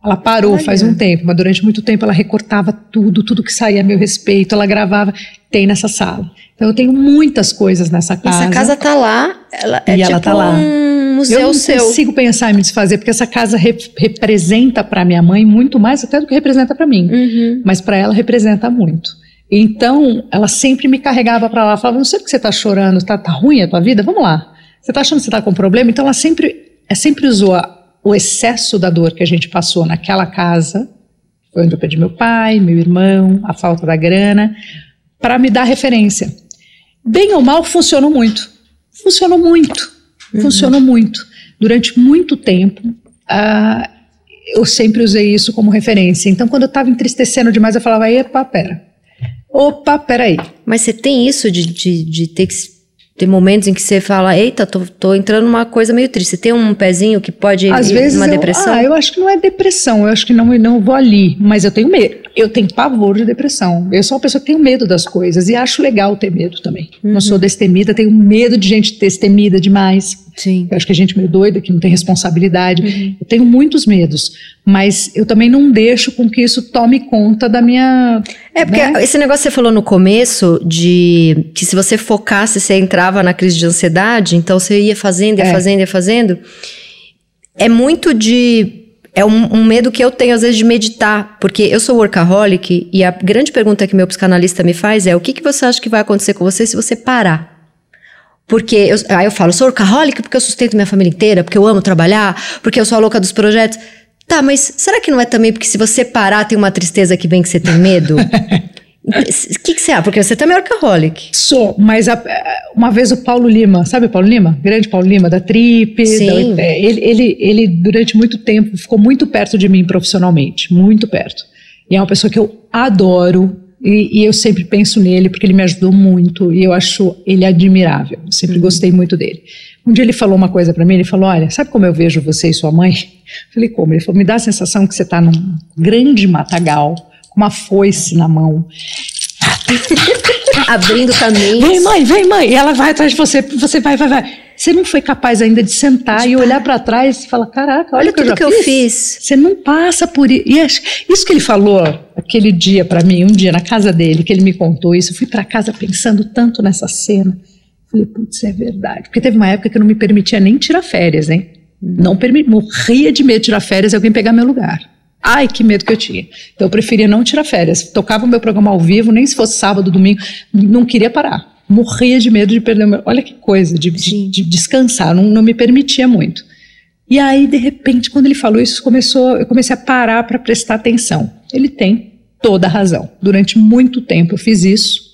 Ela parou Olha. faz um tempo, mas durante muito tempo ela recortava tudo, tudo que saía a meu respeito, ela gravava, tem nessa sala. Então, eu tenho muitas coisas nessa casa. Essa casa tá lá, ela é E ela tipo tá lá. um museu Eu não seu. consigo pensar em me desfazer, porque essa casa rep- representa para minha mãe muito mais até do que representa para mim. Uhum. Mas para ela representa muito. Então, ela sempre me carregava para lá, falava: "Não sei porque você tá chorando, tá, tá ruim a tua vida? Vamos lá. Você tá achando que você tá com problema?" Então, ela sempre, ela sempre usou o excesso da dor que a gente passou naquela casa, foi onde eu perdi meu pai, meu irmão, a falta da grana, para me dar referência. Bem ou mal, funcionou muito. Funcionou muito. Funcionou muito. Durante muito tempo, ah, eu sempre usei isso como referência. Então, quando eu estava entristecendo demais, eu falava: epa, pera. Opa, peraí. Mas você tem isso de, de, de ter que. Ter momentos em que você fala, eita, tô, tô entrando numa coisa meio triste. Você tem um pezinho que pode ir Às vezes uma eu, depressão? Ah, eu acho que não é depressão, eu acho que não, não vou ali, mas eu tenho medo. Eu tenho pavor de depressão. Eu sou uma pessoa que tem medo das coisas e acho legal ter medo também. Uhum. Não sou destemida, tenho medo de gente destemida demais. Sim. Eu acho que a gente meio doida, que não tem responsabilidade. Uhum. Eu tenho muitos medos, mas eu também não deixo com que isso tome conta da minha. É, porque né? esse negócio que você falou no começo de que se você focasse, você entrava na crise de ansiedade, então você ia fazendo, ia É. fazendo, ia fazendo. É muito de. É um, um medo que eu tenho, às vezes, de meditar. Porque eu sou workaholic e a grande pergunta que meu psicanalista me faz é: o que, que você acha que vai acontecer com você se você parar? Porque eu, aí eu falo, sou workaholic porque eu sustento minha família inteira, porque eu amo trabalhar, porque eu sou a louca dos projetos. Tá, mas será que não é também porque se você parar tem uma tristeza que vem que você tem medo? O que, que você acha? Porque você também é workaholic. Sou, mas a- uma vez o Paulo Lima, sabe o Paulo Lima? Grande Paulo Lima, da Trip. Sim. da- é, ele, ele, ele, durante muito tempo, ficou muito perto de mim profissionalmente, muito perto. E é uma pessoa que eu adoro, e, e eu sempre penso nele, porque ele me ajudou muito, e eu acho ele admirável. Sempre gostei muito dele. Um dia ele falou uma coisa para mim, ele falou, olha, sabe como eu vejo você e sua mãe? Eu falei, como? Ele falou, me dá a sensação que você está num grande matagal, com uma foice na mão, Abrindo caminhos. Vem, mãe, vem, mãe. E ela vai atrás de você, você vai, vai, vai. Você não foi capaz ainda de sentar e olhar para trás e falar: caraca, olha, Olha o que eu tudo já que eu fiz. fiz. Você não passa por isso. Isso que ele falou aquele dia para mim, um dia na casa dele, que ele me contou isso. Eu fui para casa pensando tanto nessa cena. Falei, putz, é verdade. Porque teve uma época que eu não me permitia nem tirar férias, hein? Não permi morria de medo de tirar férias e alguém pegar meu lugar. Ai, que medo que eu tinha. Então eu preferia não tirar férias. Tocava o meu programa ao vivo, nem se fosse sábado, domingo, não queria parar. Morria de medo de perder o meu. Olha que coisa, de, de, de descansar, não, não me permitia muito. E aí, de repente, quando ele falou isso, começou, eu comecei a parar para prestar atenção. Ele tem toda a razão. Durante muito tempo eu fiz isso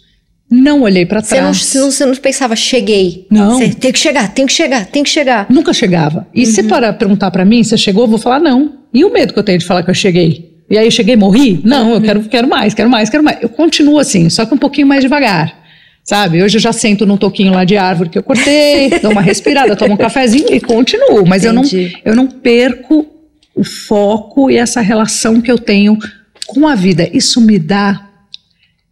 não olhei para trás. Você não, você não pensava, cheguei. Não. Você tem que chegar, tem que chegar, tem que chegar. Nunca chegava. E uhum. se para perguntar para mim, você chegou, eu vou falar não. E o medo que eu tenho de falar que eu cheguei? E aí eu cheguei e morri? Não, eu quero, quero mais, quero mais, quero mais. Eu continuo assim, só que um pouquinho mais devagar. Sabe? Hoje eu já sento num toquinho lá de árvore que eu cortei, dou uma respirada, tomo um cafezinho e continuo. Mas eu não, eu não perco o foco e essa relação que eu tenho com a vida. Isso me dá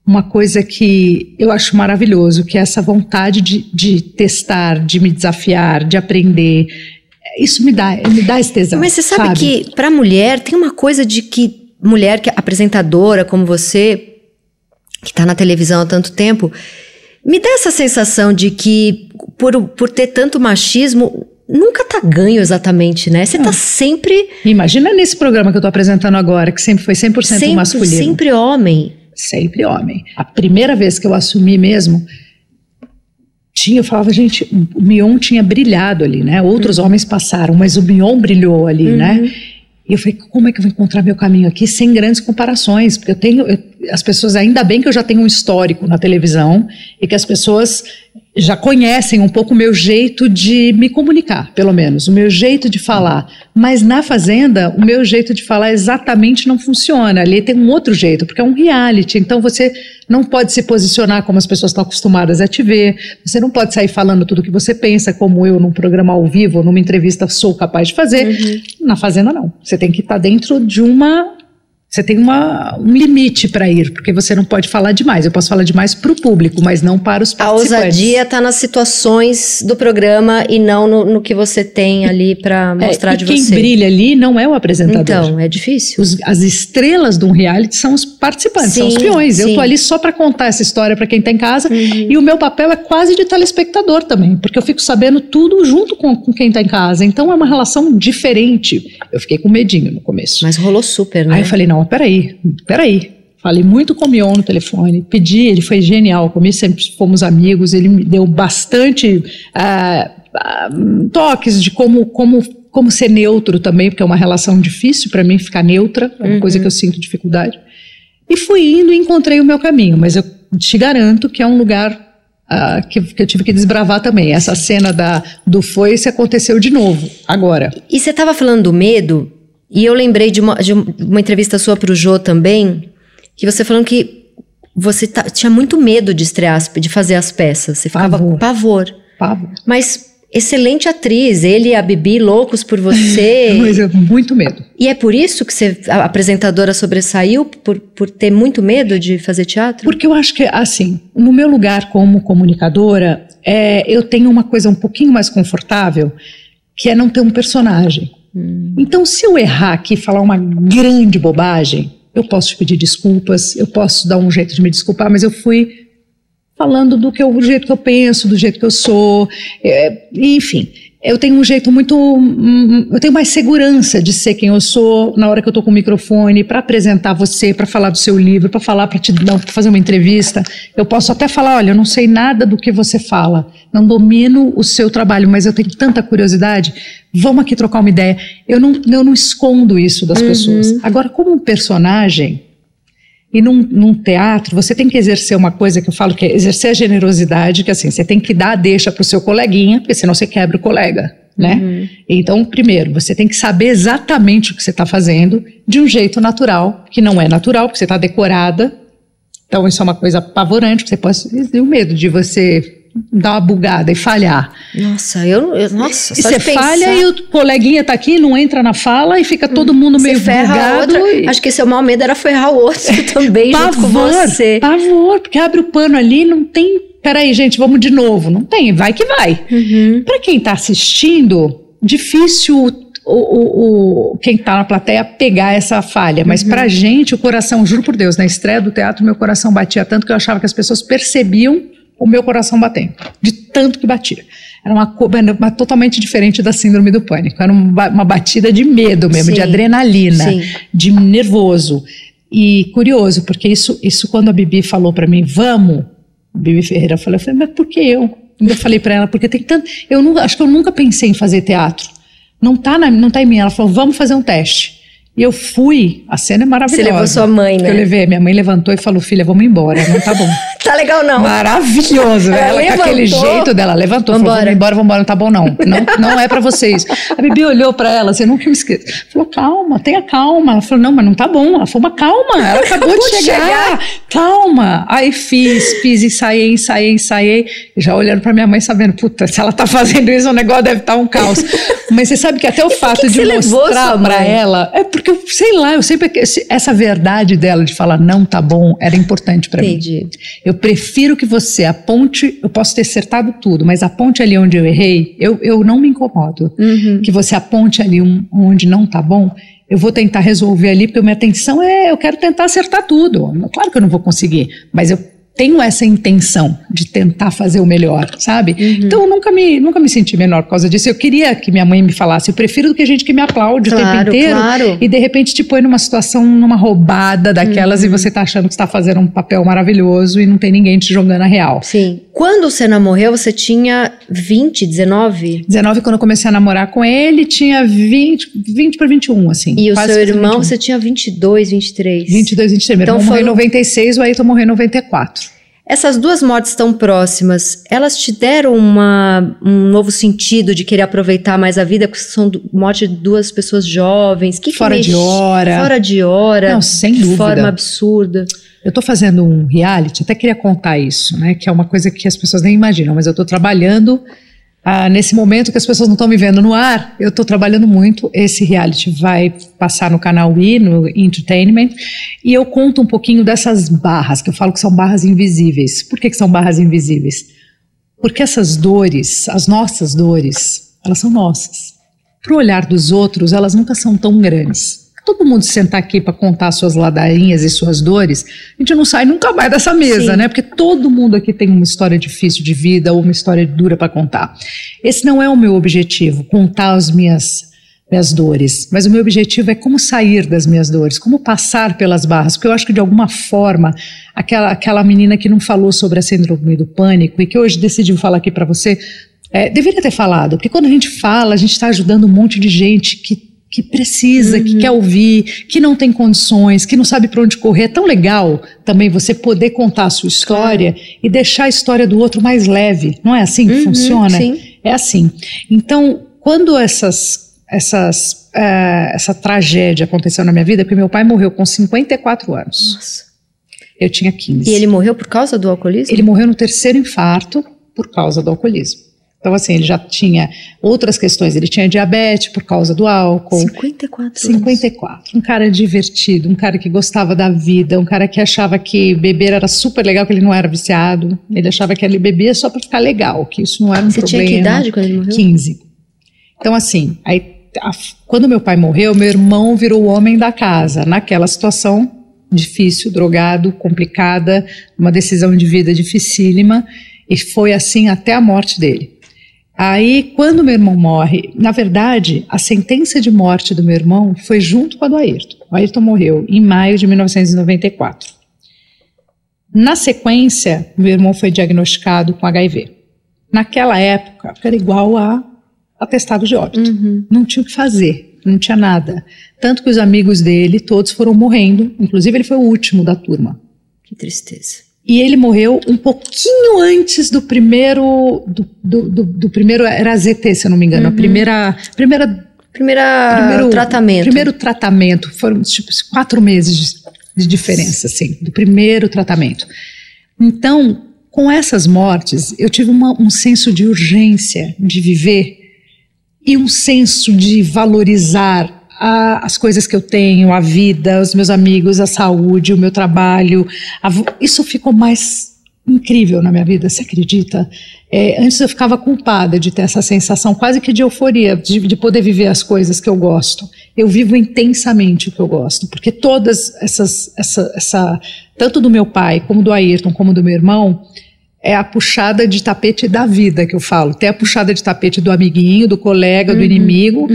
uma coisa que eu acho maravilhoso, que é essa vontade de, de testar, de me desafiar, de aprender. Isso me dá, me dá esse tesão. Mas você sabe, sabe? que para mulher tem uma coisa de que mulher que é apresentadora como você, que está na televisão há tanto tempo, me dá essa sensação de que por, por ter tanto machismo, nunca tá ganho exatamente, né? Você tá sempre. Imagina nesse programa que eu tô apresentando agora, que sempre foi 100% sempre, masculino. Sempre homem sempre homem. A primeira vez que eu assumi mesmo, tinha, eu falava, gente, o Mion tinha brilhado ali, né? Outros uhum. homens passaram, mas o Mion brilhou ali, né? uhum. né? E eu falei, como é que eu vou encontrar meu caminho aqui sem grandes comparações? Porque eu tenho, eu, as pessoas, ainda bem que eu já tenho um histórico na televisão e que as pessoas já conhecem um pouco o meu jeito de me comunicar, pelo menos, o meu jeito de falar. Mas na Fazenda, o meu jeito de falar exatamente não funciona. Ali tem um outro jeito, porque é um reality. Então você não pode se posicionar como as pessoas estão acostumadas a te ver. Você não pode sair falando tudo o que você pensa, como eu num programa ao vivo, numa entrevista sou capaz de fazer. Uhum. Na Fazenda, não. Você tem que estar dentro de uma você tem uma, um limite para ir, porque você não pode falar demais. Eu posso falar demais para o público, mas não para os participantes. A ousadia está nas situações do programa e não no, no que você tem ali para é, mostrar é, de quem você. Quem brilha ali não é o apresentador. Então, é difícil. Os, as estrelas de um reality são os participantes, sim, são os peões. Sim. Eu tô ali só para contar essa história para quem está em casa uhum. e o meu papel é quase de telespectador também, porque eu fico sabendo tudo junto com, com quem está em casa. Então é uma relação diferente. Eu fiquei com medinho no começo. Mas rolou super, né? Aí eu falei, não, peraí, peraí. Falei muito com o Mion no telefone, pedi, ele foi genial comigo, sempre fomos amigos, ele me deu bastante uh, toques de como, como, como ser neutro também, porque é uma relação difícil para mim ficar neutra, é uma uhum. coisa que eu sinto dificuldade. E fui indo e encontrei o meu caminho, mas eu te garanto que é um lugar Uh, que, que, eu tive que desbravar também. Essa cena da, do foice aconteceu de novo, agora. E você estava falando do medo, e eu lembrei de uma, de uma entrevista sua para o Jô também, que você falando que você tá, tinha muito medo de estrear, de fazer as peças. Você ficava pavor. pavor. Pavor. Mas excelente atriz, ele e a Bibi loucos por você. Mas eu muito medo. E é por isso que você, a apresentadora sobressaiu, por, por ter muito medo de fazer teatro? Porque eu acho que, assim, no meu lugar como comunicadora, é, eu tenho uma coisa um pouquinho mais confortável, que é não ter um personagem. Hum. Então, se eu errar aqui e falar uma grande bobagem, eu posso te pedir desculpas, eu posso dar um jeito de me desculpar, mas eu fui falando do que eu, do jeito que eu penso, do jeito que eu sou, é, enfim eu tenho um jeito muito. Hum, eu tenho mais segurança de ser quem eu sou na hora que eu estou com o microfone, para apresentar você, para falar do seu livro, para falar, para te dar, pra fazer uma entrevista. Eu posso até falar: olha, eu não sei nada do que você fala, não domino o seu trabalho, mas eu tenho tanta curiosidade. Vamos aqui trocar uma ideia. Eu não, eu não escondo isso das uhum. pessoas. Agora, como um personagem, e num, num, teatro, você tem que exercer uma coisa que eu falo que é exercer a generosidade, que assim, você tem que dar a deixa para o seu coleguinha, porque senão você quebra o colega, né? Uhum. Então, primeiro, você tem que saber exatamente o que você está fazendo de um jeito natural, que não é natural, porque você está decorada. Então, isso é uma coisa apavorante, que você pode ter o medo de você dar uma bugada e falhar. Nossa, eu, eu nossa, e você falha e o coleguinha tá aqui, não entra na fala e fica todo mundo meio bugado. E... Acho que seu maior medo era ferrar o outro também pavor, junto com você. Pavor, porque abre o pano ali, não tem. Peraí, gente, vamos de novo. Não tem, vai que vai. Uhum. Para quem tá assistindo, difícil o, o, o, quem está na plateia pegar essa falha. Mas uhum. pra gente, o coração, juro por Deus, na estreia do teatro, meu coração batia tanto que eu achava que as pessoas percebiam o meu coração batendo, de tanto que batia. Era uma, uma totalmente diferente da síndrome do pânico. Era uma, uma batida de medo mesmo, Sim. de adrenalina, Sim. de nervoso. E curioso, porque isso, isso quando a Bibi falou para mim, vamos, Bibi Ferreira, eu falei, mas por que eu? Eu falei para ela, porque tem tanto. Eu não, acho que eu nunca pensei em fazer teatro. Não tá, na, não tá em mim. Ela falou, vamos fazer um teste. E eu fui, a cena é maravilhosa. Você levou sua mãe, né? Eu levei, minha mãe levantou e falou: filha, vamos embora, não tá bom. tá legal não. Maravilhoso. Ela, ela levantou, com aquele jeito dela, levantou, vambora. falou: vamos embora, vamos embora, não tá bom não. Não, não é pra vocês. A Bibi olhou pra ela, você nunca me esquece. Falou: calma, tenha calma. Ela falou: não, mas não tá bom. Ela falou: mas calma, ela acabou, acabou de chegar. chegar. Calma. Aí fiz, fiz, ensaiei, ensaiei, ensaiei. Já olhando pra minha mãe, sabendo, puta, se ela tá fazendo isso, o negócio deve estar tá um caos. mas você sabe que até o fato que que de mostrar pra ela, é porque eu, sei lá, eu sempre essa verdade dela de falar não tá bom era importante para mim. Eu prefiro que você aponte, eu posso ter acertado tudo, mas aponte ali onde eu errei, eu, eu não me incomodo. Uhum. Que você aponte ali um, onde não tá bom, eu vou tentar resolver ali, porque minha atenção é, eu quero tentar acertar tudo. Claro que eu não vou conseguir, mas eu tenho essa intenção de tentar fazer o melhor, sabe? Uhum. Então eu nunca me, nunca me senti menor por causa disso. Eu queria que minha mãe me falasse, eu prefiro do que gente que me aplaude claro, o tempo inteiro claro. e de repente te põe numa situação, numa roubada daquelas uhum. e você tá achando que está fazendo um papel maravilhoso e não tem ninguém te jogando a real. Sim. Quando o Senna morreu, você tinha 20, 19? 19 quando eu comecei a namorar com ele, tinha 20, 20 para 21, assim. E o seu irmão, 21. você tinha 22, 23? 22, 23. Meu então irmão foram... morreu em 96, o Ayrton morreu em 94. Essas duas mortes tão próximas, elas te deram uma, um novo sentido de querer aproveitar mais a vida? Porque são morte de duas pessoas jovens. Que fora que de hora. Fora de hora. Não, sem dúvida. De forma absurda. Eu estou fazendo um reality, até queria contar isso, né? Que é uma coisa que as pessoas nem imaginam, mas eu estou trabalhando ah, nesse momento que as pessoas não estão me vendo no ar, eu estou trabalhando muito. Esse reality vai passar no canal I, no Entertainment, e eu conto um pouquinho dessas barras, que eu falo que são barras invisíveis. Por que, que são barras invisíveis? Porque essas dores, as nossas dores, elas são nossas. Para o olhar dos outros, elas nunca são tão grandes todo mundo sentar aqui para contar suas ladainhas e suas dores, a gente não sai nunca mais dessa mesa, Sim. né? Porque todo mundo aqui tem uma história difícil de vida ou uma história dura para contar. Esse não é o meu objetivo, contar as minhas minhas dores, mas o meu objetivo é como sair das minhas dores, como passar pelas barras, porque eu acho que de alguma forma aquela aquela menina que não falou sobre a síndrome do pânico e que hoje decidiu falar aqui para você é, deveria ter falado, porque quando a gente fala, a gente está ajudando um monte de gente que que precisa, uhum. que quer ouvir, que não tem condições, que não sabe para onde correr. É tão legal também você poder contar a sua história claro. e deixar a história do outro mais leve. Não é assim que uhum, funciona? Sim. É assim. Então, quando essas, essas, uh, essa tragédia aconteceu na minha vida, porque meu pai morreu com 54 anos. Nossa. Eu tinha 15. E ele morreu por causa do alcoolismo? Ele morreu no terceiro infarto por causa do alcoolismo. Então, assim, ele já tinha outras questões. Ele tinha diabetes por causa do álcool. 54 54. Um cara divertido, um cara que gostava da vida, um cara que achava que beber era super legal, que ele não era viciado. Ele achava que ele bebia só para ficar legal, que isso não era um Você problema. Você tinha que idade quando ele morreu? 15. Então, assim, aí, a, quando meu pai morreu, meu irmão virou o homem da casa. Naquela situação difícil, drogado, complicada, uma decisão de vida dificílima. E foi assim até a morte dele. Aí, quando meu irmão morre, na verdade, a sentença de morte do meu irmão foi junto com a do Ayrton. O Ayrton morreu em maio de 1994. Na sequência, meu irmão foi diagnosticado com HIV. Naquela época, era igual a atestado de óbito. Uhum. Não tinha o que fazer, não tinha nada. Tanto que os amigos dele, todos foram morrendo, inclusive ele foi o último da turma. Que tristeza e ele morreu um pouquinho antes do primeiro do, do, do, do primeiro era ZT, se eu não me engano, uhum. a primeira primeira primeira primeiro tratamento primeiro tratamento foram tipo quatro meses de, de diferença assim do primeiro tratamento então com essas mortes eu tive uma, um senso de urgência de viver e um senso de valorizar a, as coisas que eu tenho, a vida, os meus amigos, a saúde, o meu trabalho. A, isso ficou mais incrível na minha vida, você acredita? É, antes eu ficava culpada de ter essa sensação quase que de euforia, de, de, poder viver as coisas que eu gosto. Eu vivo intensamente o que eu gosto, porque todas essas, essa, essa tanto do meu pai, como do Ayrton, como do meu irmão, é a puxada de tapete da vida que eu falo. Tem a puxada de tapete do amiguinho, do colega, do inimigo,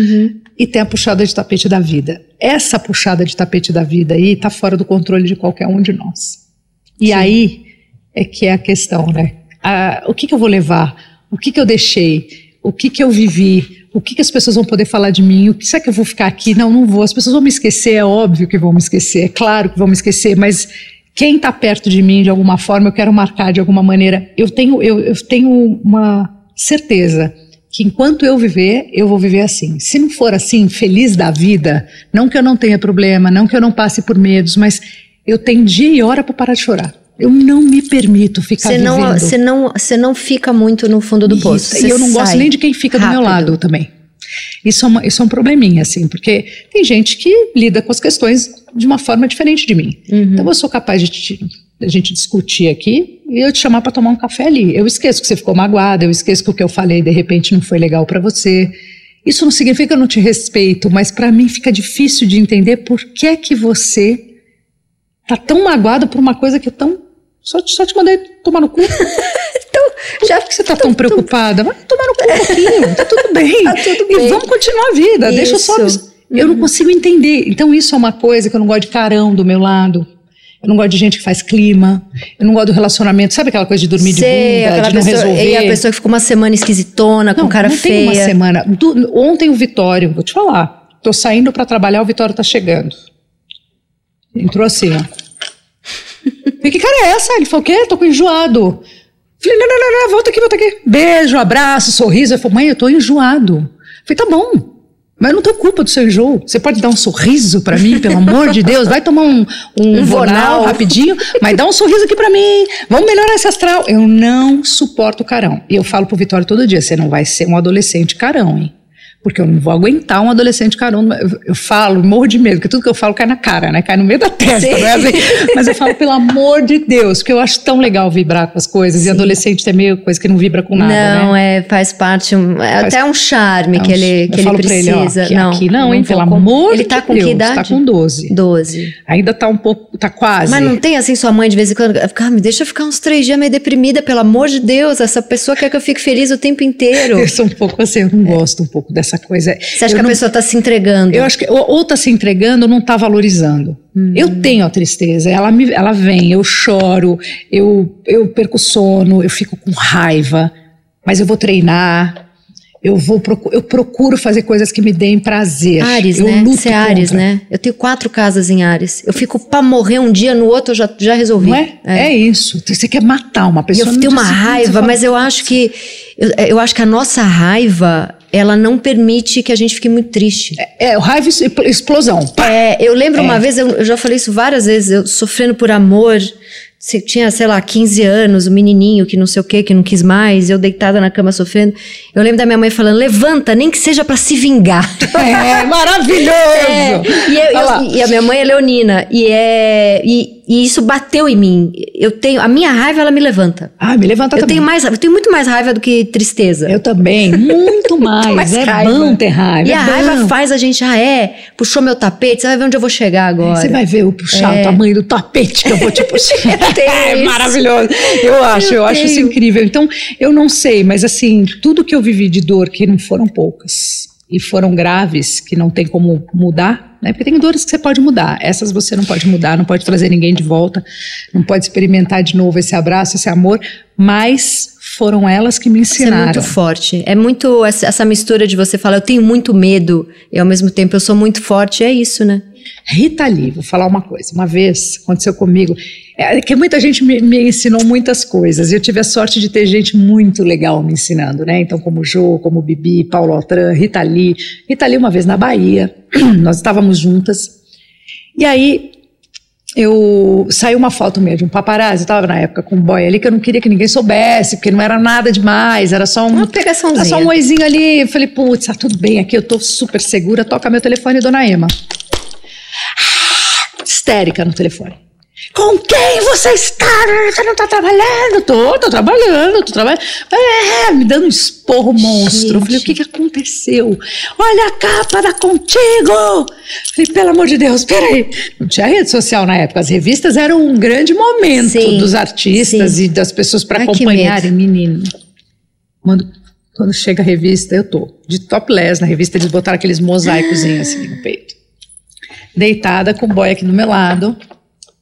e tem a puxada de tapete da vida. Essa puxada de tapete da vida aí está fora do controle de qualquer um de nós. E Sim. aí é que é a questão, né? Ah, o que, que eu vou levar? O que, que eu deixei? O que, que eu vivi? O que, que as pessoas vão poder falar de mim? O que será que eu vou ficar aqui? Não, não vou. As pessoas vão me esquecer, é óbvio que vão me esquecer, é claro que vão me esquecer, mas quem está perto de mim de alguma forma, eu quero marcar de alguma maneira. Eu tenho, eu, eu tenho uma certeza que enquanto eu viver, eu vou viver assim. Se não for assim, feliz da vida, não que eu não tenha problema, não que eu não passe por medos, mas eu tenho dia e hora para parar de chorar. Eu não me permito ficar Você não, vivendo. você não, você não fica muito no fundo do poço. E eu não gosto nem de quem fica do meu rápido. lado também. Isso é, uma, isso é um probleminha, assim, porque tem gente que lida com as questões de uma forma diferente de mim. Uhum. Então eu sou capaz de te- a gente discutir aqui e eu te chamar para tomar um café ali. Eu esqueço que você ficou magoada, eu esqueço que o que eu falei de repente não foi legal para você. Isso não significa que eu não te respeito, mas para mim fica difícil de entender por que é que você tá tão magoado por uma coisa que eu tão só, te- só te mandei tomar no cu. Já Por que você tá tão preocupada? Vai tomar no cu um pouquinho, tá tudo bem. Tá tudo E bem. vamos continuar a vida. Deixa eu só. Isso. Eu não consigo entender. Então, isso é uma coisa que eu não gosto de carão do meu lado. Eu não gosto de gente que faz clima. Eu não gosto do relacionamento. Sabe aquela coisa de dormir Sei, de bunda, de não pessoa, resolver? E a pessoa que ficou uma semana esquisitona, com cara não feia. tem uma semana. Du- ontem o Vitório, vou te falar. Tô saindo para trabalhar, o Vitório tá chegando. Entrou assim, ó. Falei, que cara é essa? Ele falou, o quê? Tô com enjoado. Falei, não, não, não, não, volta aqui, volta aqui. Beijo, abraço, sorriso. Ele falou, mãe, eu tô enjoado. Falei, tá bom. Mas não tenho culpa do seu enjoo. Você pode dar um sorriso pra mim, pelo amor de Deus? Vai tomar um, um, Um vonal rapidinho, mas dá um sorriso aqui pra mim. Vamos melhorar esse astral. Eu não suporto carão. E eu falo pro Vitório todo dia: você não vai ser um adolescente carão, hein? Porque eu não vou aguentar um adolescente carão. Eu, eu falo, morro de medo, porque tudo que eu falo cai na cara, né? Cai no meio da testa, Sim. não é assim? Mas eu falo, pelo amor de Deus, porque eu acho tão legal vibrar com as coisas. E adolescente é meio coisa que não vibra com nada, não, né? é, faz parte, um- é Faz- até um charme É um que ele, que ele pra ele, ó, precisa. aqui- não, aqui não, hein? Pelo com- amor Ele de tá com Deus, que idade? tá com 12. 12. Ainda tá um pouco, tá quase. Mas não tem assim sua mãe de vez em quando, ah, me deixa ficar uns três dias meio deprimida, pelo amor de Deus, essa pessoa quer que eu fique feliz o tempo inteiro. Eu sou um pouco assim, eu não gosto um pouco dessa coisa. Você acha Eu que a não- pessoa tá se entregando? Eu acho que ou, ou tá se entregando ou não tá valorizando. Hum. Eu tenho a tristeza, ela, me, ela vem, eu choro, eu, eu perco sono, eu fico com raiva, mas eu vou treinar, eu vou procu- eu procuro fazer coisas que me deem prazer. Ares, eu né? Você é Ares, contra. né? Eu tenho quatro casas em Ares. Eu fico pra morrer um dia, no outro eu já, já resolvi. Não é? é? isso. Você quer matar uma pessoa. eu tenho uma raiva, mas eu acho que eu, eu acho que a nossa raiva ela não permite que a gente fique muito triste. É, raiva e expl- explosão. Pá! É, eu lembro É. uma vez, eu, eu já falei isso várias vezes, eu sofrendo por amor. Você tinha, sei lá, 15 anos, um menininho que não sei o que, que não quis mais, eu deitada na cama sofrendo. Eu lembro da minha mãe falando: levanta, nem que seja pra se vingar. É maravilhoso! É, e, eu- eu- e a minha mãe é leonina, e, é, e, e isso bateu em mim. Eu tenho, a minha raiva, ela me levanta. Ah, me levanta Eu também. tenho, mais, eu tenho muito mais raiva do que tristeza. Eu também, muito mais. mais é raiva. bom ter raiva. E é a bom. raiva faz a gente, ah, é, puxou meu tapete, você vai ver onde eu vou chegar agora. Você vai ver o puxar É. o tamanho do tapete que eu vou te puxar. é maravilhoso. Eu acho, eu, Eu acho isso incrível. Então, eu não sei, mas assim, tudo que eu vivi de dor, que não foram poucas, e foram graves, que não tem como mudar, né? Porque tem dores que você pode mudar. Essas você não pode mudar, não pode trazer ninguém de volta, não pode experimentar de novo esse abraço, esse amor, mas foram elas que me Isso é ensinaram. muito forte. É muito essa mistura de você falar, eu tenho muito medo, e ao mesmo tempo eu sou muito forte. É isso, né? Rita Lee, vou falar uma coisa. Uma vez aconteceu comigo, é que muita gente me, me ensinou muitas coisas. e Eu tive a sorte de ter gente muito legal me ensinando, né? Então, como Jô, como Bibi, Paulo Altran, Rita Lee. Rita Lee, uma vez na Bahia, nós estávamos juntas. E aí, eu saiu uma foto minha de um paparazzi, eu estava na época com um boy ali que eu não queria que ninguém soubesse, porque não era nada demais, era só um, Uma pegaçãozinha. era só um oizinho ali. Eu falei, putz, tá tudo bem aqui, eu tô super segura, toca meu telefone, dona Ema histérica no telefone. Com quem você está? Você não está trabalhando? Tô, tô trabalhando, tô trabalhando. É, me dando um esporro monstro. Eu falei, o que, que aconteceu? Olha a capa da Contigo! Falei, pelo amor de Deus, peraí. Não tinha rede social na época. As revistas eram um grande momento Sim, dos artistas sim. e das pessoas para acompanharem. Menino, quando, quando chega a revista, eu tô de topless na revista. Eles botaram aqueles mosaicos assim no peito. Deitada com o boy aqui do meu lado.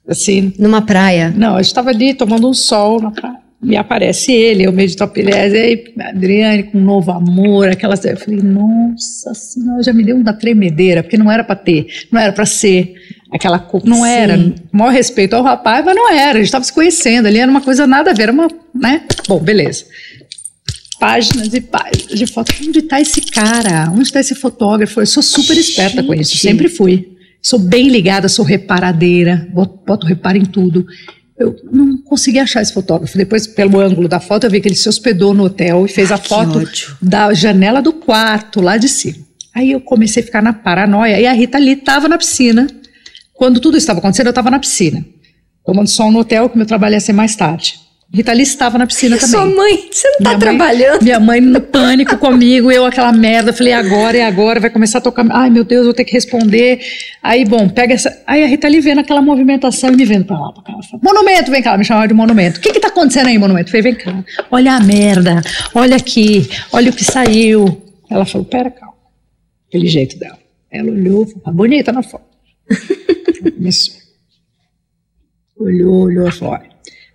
Assim, Numa praia. não, a gente estava ali tomando um sol na praia. E aparece ele, eu meio de topless, e aí, Adriane com um novo amor, aquelas. Eu falei, nossa senhora, já me deu uma tremedeira, porque não era para ter, não era para ser aquela coisa. Não Sim. era. Maior respeito ao rapaz, mas não era. A gente estava se conhecendo ali, era uma coisa nada a ver, era uma. né? Bom, beleza. Páginas e páginas de foto. Onde está esse cara? Onde está esse fotógrafo? Eu sou super esperta com isso, Gente. sempre fui. Sou bem ligada, sou reparadeira, boto, boto reparo em tudo. Eu não consegui achar esse fotógrafo. Depois, pelo ângulo da foto, eu vi que ele se hospedou no hotel e fez a que foto da janela do quarto, lá de cima. Aí eu comecei a ficar na paranoia. E a Rita ali estava na piscina. Quando tudo estava acontecendo, eu estava na piscina. Tomando sol no hotel, que meu trabalho ia ser mais tarde. Rita ali estava na piscina também. Sua mãe, você não tá Minha mãe- trabalhando? Minha mãe no pânico comigo, eu aquela merda. Falei, agora é agora, vai começar a tocar. Ai, meu Deus, vou ter que responder. Aí, bom, pega essa. Aí a Rita ali vendo aquela movimentação e me vendo pra lá, pra cá. Fala, monumento, vem cá, me chamava de monumento. O que que tá acontecendo aí, monumento? Eu falei, vem cá, olha a merda, olha aqui, olha o que saiu. Ela falou, pera, calma. Aquele jeito dela. Ela olhou, falou, tá bonita na foto. Começou. Olhou, olhou, falou, olha.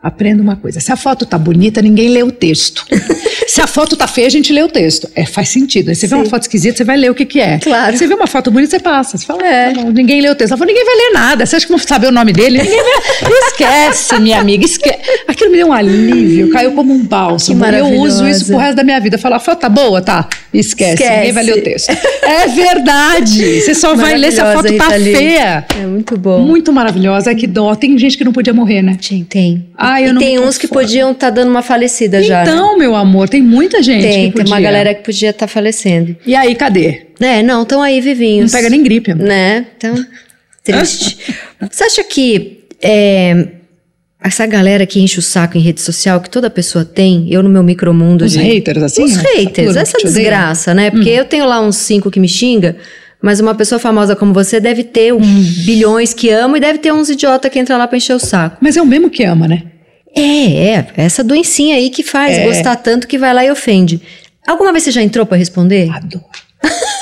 Aprenda uma coisa. Se a foto tá bonita, ninguém lê o texto. Se a foto tá feia, a gente lê o texto. É, faz sentido. Aí você vê uma Sim. foto esquisita, você vai ler o que que é. Claro. Você vê uma foto bonita, você passa. Você fala, É. "Tá bom, ninguém lê o texto. Ela falou, ninguém vai ler nada. Você acha que vão saber o nome dele? Ninguém vai... Esquece, minha amiga, esquece. Aquilo me deu um alívio, caiu como um bálsamo. E eu uso isso pro resto da minha vida. Falar, a foto tá boa? Tá. Esquece, Esquece. ninguém vai ler o texto. É verdade. Você só vai ler se a foto tá Rita feia. É muito bom. Muito maravilhosa. Ai, que dó. Tem gente que não podia morrer, né? Tem. Ah, eu e não tem uns que fora. podiam estar dando uma falecida já. né? Então, meu amor, tem muita gente Tem, tem uma galera que podia estar falecendo. E aí, cadê? É, não, estão aí vivinhos. Não pega nem gripe. Né? Então, triste. Você acha que é, essa galera que enche o saco em rede social, que toda pessoa tem, eu no meu micromundo Os de... haters, assim? Os essa haters, essa desgraça, né? Porque eu tenho lá uns cinco que me xinga, mas uma pessoa famosa como você deve ter um bilhões que ama e deve ter uns idiota que entra lá pra encher o saco. Mas é o mesmo que ama, né? É, é, essa doencinha aí que faz É. gostar tanto que vai lá e ofende. Alguma vez você já entrou pra responder? Adoro.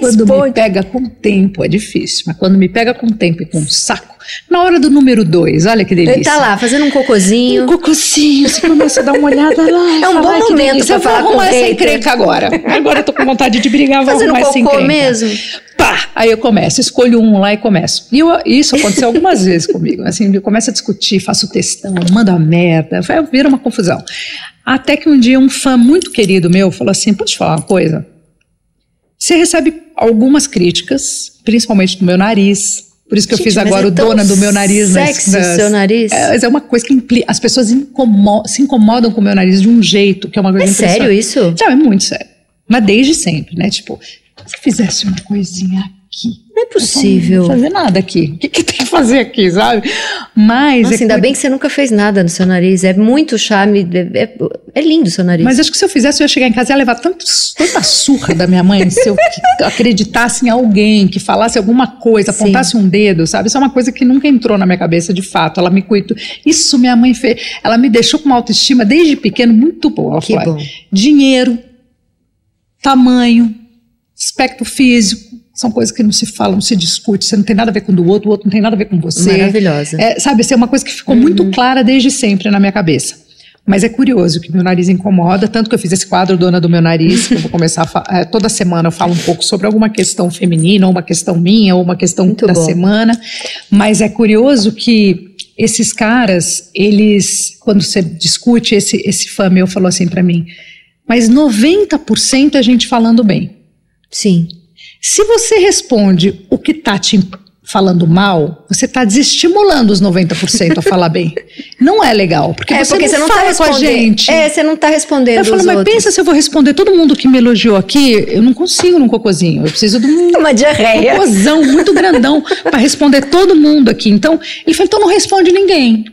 Você Quando me pega com tempo é difícil, mas quando me pega com tempo e com saco, na hora do número dois, olha que delícia. Ele tá lá fazendo um cocôzinho. Um cococinho, você começa a dar uma olhada lá. É um bom momento vou falar com arrumar essa encrenca agora. Agora eu tô com vontade de brigar, vou Fazendo arrumar essa encrenca. mesmo? Pá! Aí eu começo, escolho um lá e começo. E eu- isso aconteceu algumas vezes comigo. Assim, eu começo a discutir, faço textão, mando a merda, vai- vira uma confusão. Até que um dia um fã muito querido meu falou assim: pode te falar uma coisa? Você recebe algumas críticas, principalmente do meu nariz. Por isso que eu Gente, fiz mas agora é o dona do meu nariz nas- sexy nas- o seu nariz. É, mas é uma coisa que impli- as pessoas incomo- se incomodam com o meu nariz de um jeito que é uma coisa É sério isso? Não, é muito sério. Mas desde sempre, né? Tipo, se fizesse uma coisinha. Não é possível. Não fazer nada aqui. O que, que tem que fazer aqui, sabe? Mas. Nossa, é ainda coi- bem que você nunca fez nada no seu nariz. É muito charme. É, é- é lindo o seu nariz. Mas acho que se eu fizesse, eu ia chegar em casa e ia levar tantos, tanta surra da minha mãe se eu que- acreditasse em alguém, que falasse alguma coisa, Sim. apontasse um dedo, sabe? Isso é uma coisa que nunca entrou na minha cabeça de fato. Ela me cuidou. Isso minha mãe fez. Ela me deixou com uma autoestima desde pequeno muito boa. Ela que falou, bom. dinheiro, tamanho, aspecto físico, são coisas que não se falam, não se discute. Você não tem nada a ver com o do outro, o outro não tem nada a ver com você. Maravilhosa. É, sabe, isso é uma coisa que ficou muito clara desde sempre na minha cabeça. Mas é curioso que meu nariz incomoda, tanto que eu fiz esse quadro Dona do Meu Nariz, que eu vou começar a é, toda semana eu falo um pouco sobre alguma questão feminina, ou uma questão minha, ou uma questão Muito da bom. semana. Mas é curioso que esses caras, eles, quando você discute, esse, esse fã meu falou assim pra mim, mas 90% é gente falando bem. Sim. Se você responde o que tá te falando mal, você está desestimulando os 90% a falar bem. Não é legal, porque é, você porque não, você não fala tá com a gente. É, você não está respondendo Eu falo, mas outros. pensa se eu vou responder todo mundo que me elogiou aqui, eu não consigo num cocôzinho. Eu preciso de um Uma diarreia. cocôzão muito grandão para responder todo mundo aqui. Então, ele falou, então não responde ninguém.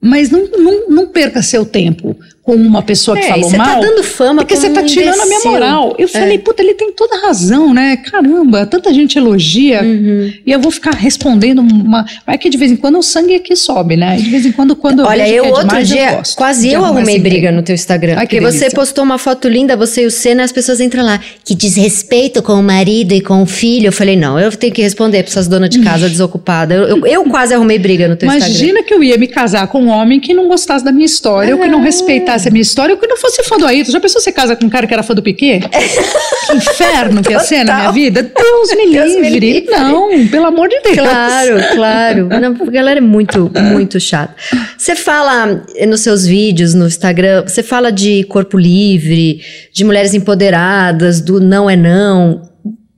Mas não, não, não perca seu tempo com uma pessoa que É, falou você tá mal. dando fama Porque você tá um tirando a minha moral. Eu falei, É. puta, ele tem toda razão, né? Caramba, tanta gente elogia Uhum. e eu vou ficar respondendo uma. Vai que de vez em quando o sangue aqui sobe, né? De vez em quando, quando Olha, vejo eu é outro demais, dia, gosto quase eu arrumei briga no teu Instagram. Ai, que porque você delícia. postou uma foto linda, você e o Senna, as pessoas entram lá. Que desrespeito com o marido e com o filho. Eu falei, não, eu tenho que responder pra essas donas de casa desocupadas. Eu, eu, eu quase arrumei briga no teu Instagram. Imagina que eu ia me casar com um homem que não gostasse da minha história, ou que não respeitasse a minha história, que não fosse fã do Ayrton. Já pensou você casa com um cara que era fã do Piquet? que inferno que ia ser na minha vida? Deus me Deus me livre. livre. Não, pelo amor de Deus. Claro, claro. Não, a galera é muito, muito chata. Você fala nos seus vídeos no Instagram, você fala de corpo livre, de mulheres empoderadas, do não é não.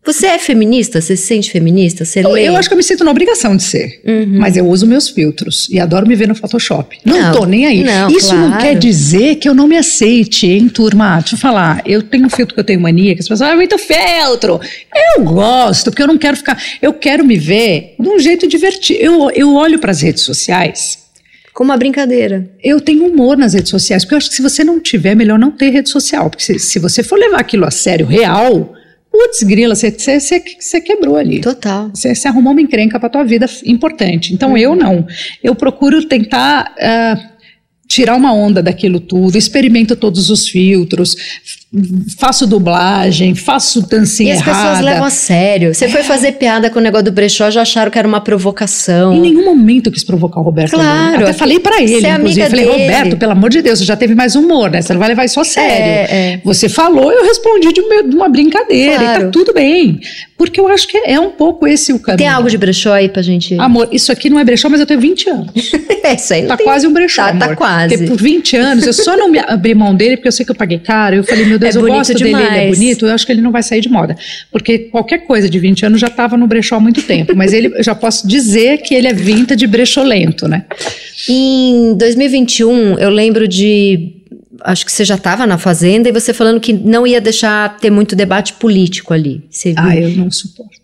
Você é feminista? Você se sente feminista? Você Eu, lê? eu acho que eu me sinto na obrigação de ser. Uhum. Mas eu uso meus filtros e adoro me ver no Photoshop. Não, Não, tô nem aí. não, Isso não claro. quer dizer que eu não me aceite, hein, turma? Deixa eu falar. Eu tenho um filtro que eu tenho mania, que as pessoas falam, ah, muito filtro. Eu gosto, porque eu não quero ficar. Eu quero me ver de um jeito divertido. Eu, eu olho para as redes sociais. Com uma brincadeira. Eu tenho humor nas redes sociais, porque eu acho que se você não tiver, é melhor não ter rede social. Porque se, se você for levar aquilo a sério, real, putz, grila, você, quebrou ali. Total. Você, arrumou uma encrenca para tua vida importante. Então eu não. Eu procuro tentar ah, tirar uma onda daquilo tudo, experimento todos os filtros, faço dublagem, faço E dancinha as errada. pessoas levam a sério. Você foi fazer piada com o negócio do brechó, já acharam que era uma provocação. Em nenhum momento eu quis provocar o Roberto. Claro, Até aqui- falei para ele, você é inclusive. amiga Falei, dele. Roberto, pelo amor de Deus, você já teve mais humor, né? Você não vai levar isso a sério. É, é. Você falou, eu respondi de uma, de uma brincadeira. E Claro. tá tudo bem. Porque eu acho que é um pouco esse o caminho. Tem algo de brechó aí pra gente. Amor, isso aqui não é brechó, mas eu tenho 20 anos. É isso aí. não Tá tem- quase um brechó, Tá, tá amor. quase. Porque por 20 anos eu só não me abri mão dele porque eu sei que eu paguei caro. Eu falei, meu Deus, É eu bonito gosto dele, ele é demais. bonito, eu acho que ele não vai sair de moda. Porque qualquer coisa de 20 anos já estava no brechó há muito tempo. Mas ele, eu já posso dizer que ele é vintage brecholento, né? Em 2021, eu lembro de. Acho que você já estava na Fazenda e você falando que não ia deixar ter muito debate político ali. Você viu? Ah, eu não suporto.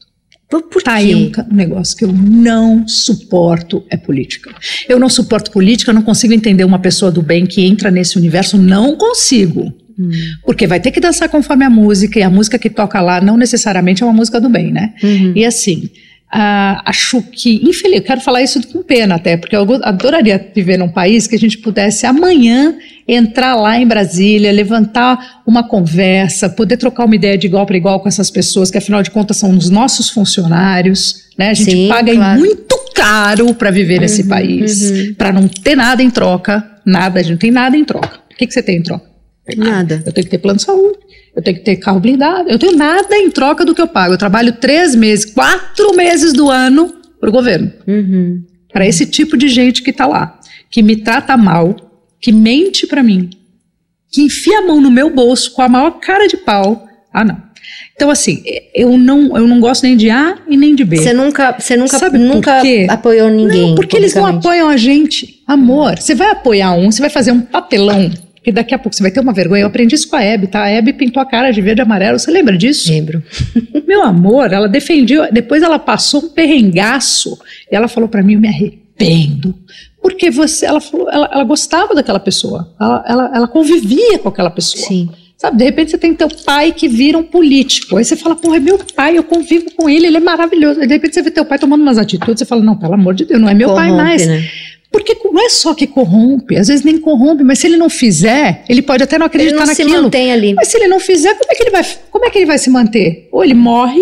Por, por Tá quê? aí um, um negócio que eu não suporto é política. Eu não suporto política, eu não consigo entender uma pessoa do bem que entra nesse universo, não consigo. Hum. Porque vai ter que dançar conforme a música, e a música que toca lá não necessariamente é uma música do bem, né? Uhum. E assim, ah, acho que, infeliz, eu quero falar isso com pena até, porque eu adoraria viver num país que a gente pudesse amanhã entrar lá em Brasília, levantar uma conversa, poder trocar uma ideia de igual para igual com essas pessoas, que afinal de contas são os nossos funcionários, né? A gente Sim, paga claro. muito caro para viver nesse país, uhum. para não ter nada em troca, nada, a gente não tem nada em troca. O que, que você tem em troca? Nada. Eu tenho que ter plano de saúde, eu tenho que ter carro blindado, eu tenho nada em troca do que eu pago. Eu trabalho três meses, quatro meses do ano para o governo, Uhum. para esse tipo de gente que está lá, que me trata mal, que mente para mim, que enfia a mão no meu bolso com a maior cara de pau. Ah, não. Então, assim, eu não, eu não gosto nem de A e nem de B. Você nunca, você nunca, Sabe por nunca apoiou ninguém. Não, porque eles não apoiam a gente. Amor, você vai apoiar um, você vai fazer um papelão, que daqui a pouco você vai ter uma vergonha. Eu aprendi isso com a Hebe, tá? A Hebe pintou a cara de verde e amarelo. Você lembra disso? Lembro. Meu amor, ela defendia. Depois ela passou um perrengaço. E ela falou pra mim: eu me arrependo. Porque você, ela falou, ela, ela gostava daquela pessoa. Ela, ela, ela convivia com aquela pessoa. Sim. Sabe, de repente você tem teu pai que vira um político. Aí você fala, porra, é meu pai, eu convivo com ele, ele é maravilhoso. Aí de repente você vê teu pai tomando umas atitudes, você fala, não, pelo amor de Deus, não é meu pai Corrompe, mais. né? Porque não é só que corrompe, às vezes nem corrompe, mas se ele não fizer, ele pode até não Ele acreditar não se naquilo. mantém ali. Mas se ele não fizer, como é que ele vai, como é que ele vai se manter? Ou ele morre,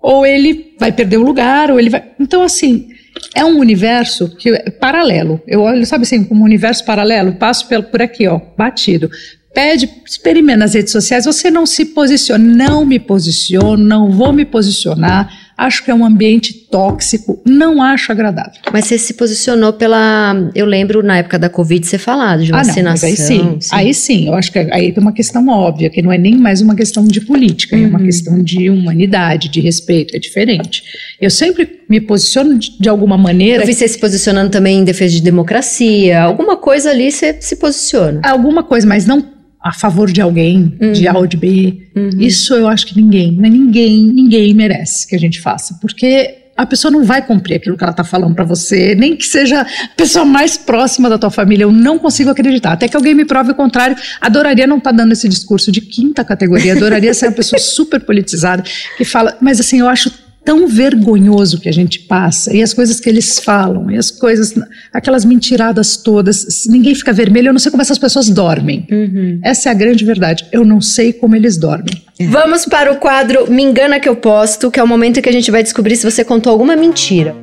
ou ele vai perder o lugar, ou ele vai. Então, assim, é um universo que é paralelo. Eu olho, sabe assim, como um universo paralelo, passo pelo, por aqui, ó, batido. Pede, experimenta nas redes sociais, você não se posiciona, não me posiciono, não vou me posicionar, acho que é um ambiente tóxico, não acho agradável. Mas você se posicionou pela. Eu lembro na época da Covid você falado de vacinação. Ah, não, aí sim, sim, aí sim, eu acho que aí tem uma questão óbvia, que não é nem mais uma questão de política, uhum. é uma uhum. questão de humanidade, de respeito, é diferente. Eu sempre me posiciono de, de alguma maneira. Eu vi você se posicionando também em defesa de democracia, alguma coisa ali você se posiciona. Alguma coisa, mas não a favor de alguém, uhum. de A ou de B. Uhum. Isso eu acho que ninguém, mas ninguém, ninguém merece que a gente faça, porque a pessoa não vai cumprir aquilo que ela está falando para você, nem que seja a pessoa mais próxima da tua família. Eu não consigo acreditar. Até que alguém me prove o contrário. Adoraria não estar tá dando esse discurso de quinta categoria. Adoraria ser uma pessoa super politizada que fala. Mas assim, eu acho tão vergonhoso que a gente passa, e as coisas que eles falam, e as coisas, aquelas mentiradas todas, ninguém fica vermelho, eu não sei como essas pessoas dormem. Uhum. Essa é a grande verdade, eu não sei como eles dormem. É. Vamos para o quadro Me Engana Que Eu Posto, que é o momento em que a gente vai descobrir se você contou alguma mentira.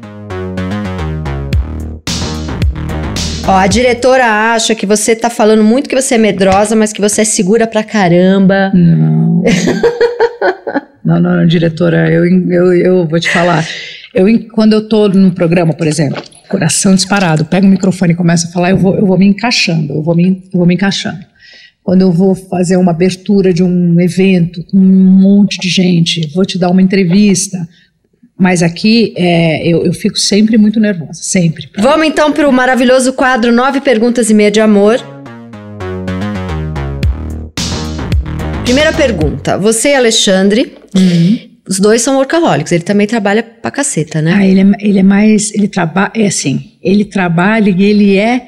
Ó, a diretora acha que você tá falando muito que você é medrosa, mas que você é segura pra caramba. Não. Não, não, não, diretora, eu, eu, eu vou te falar. Eu, quando eu estou no programa, por exemplo, coração disparado, pego o microfone e começo a falar, eu vou, eu vou me encaixando, eu vou me, eu vou me encaixando. Quando eu vou fazer uma abertura de um evento com um monte de gente, vou te dar uma entrevista, mas aqui é, eu, eu, fico sempre muito nervosa, sempre. Vamos então para o maravilhoso quadro Nove Perguntas e Meia de Amor. Primeira pergunta. Você e Alexandre, uhum. os dois são workaholics. Ele também trabalha pra caceta, né? Ah, ele é, ele é mais. Ele trabalha. É assim. Ele trabalha e ele é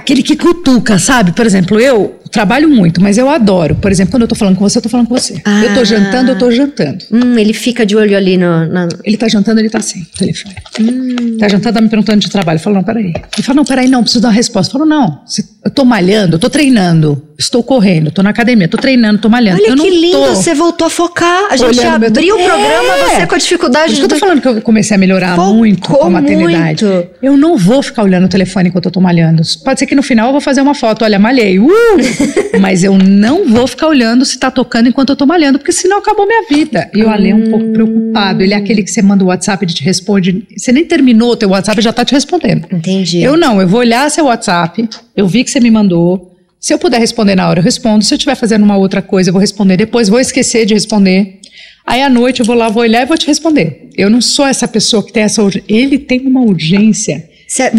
aquele que cutuca, sabe? Por exemplo, eu trabalho muito, mas eu adoro. Por exemplo, quando eu tô falando com você, eu tô falando com você. Ah. Eu tô jantando, eu tô jantando. Hum, ele fica de olho ali no. Na... Ele tá jantando, ele tá assim, telefone. Hum. Tá jantando, tá me perguntando de trabalho. Eu falo, não, peraí. Ele fala, não, peraí, não, preciso dar uma resposta. Eu falo, não, eu tô malhando, eu tô treinando, estou correndo, tô na academia, tô treinando, tô malhando. Olha eu que lindo, você voltou a focar. A gente Olhando abriu o programa, é. você com a dificuldade. de... eu tô falando que eu comecei a melhorar Focou muito com a maternidade. Muito. Eu não vou ficar olhando o telefone enquanto eu tô malhando. Pode ser que no final eu vou fazer uma foto, olha, malhei. Uh! Mas eu não vou ficar olhando se tá tocando enquanto eu tô malhando, porque senão acabou minha vida. E o Ale é um pouco preocupado. Ele é aquele que você manda o WhatsApp, ele te responde. Você nem terminou o teu WhatsApp, já tá te respondendo. Entendi. Eu não, eu vou olhar seu WhatsApp, eu vi que você me mandou. Se eu puder responder na hora, eu respondo. Se eu estiver fazendo uma outra coisa, eu vou responder depois, vou esquecer de responder. Aí à noite eu vou lá, vou olhar e vou te responder. Eu não sou essa pessoa que tem essa urgência. Ele tem uma urgência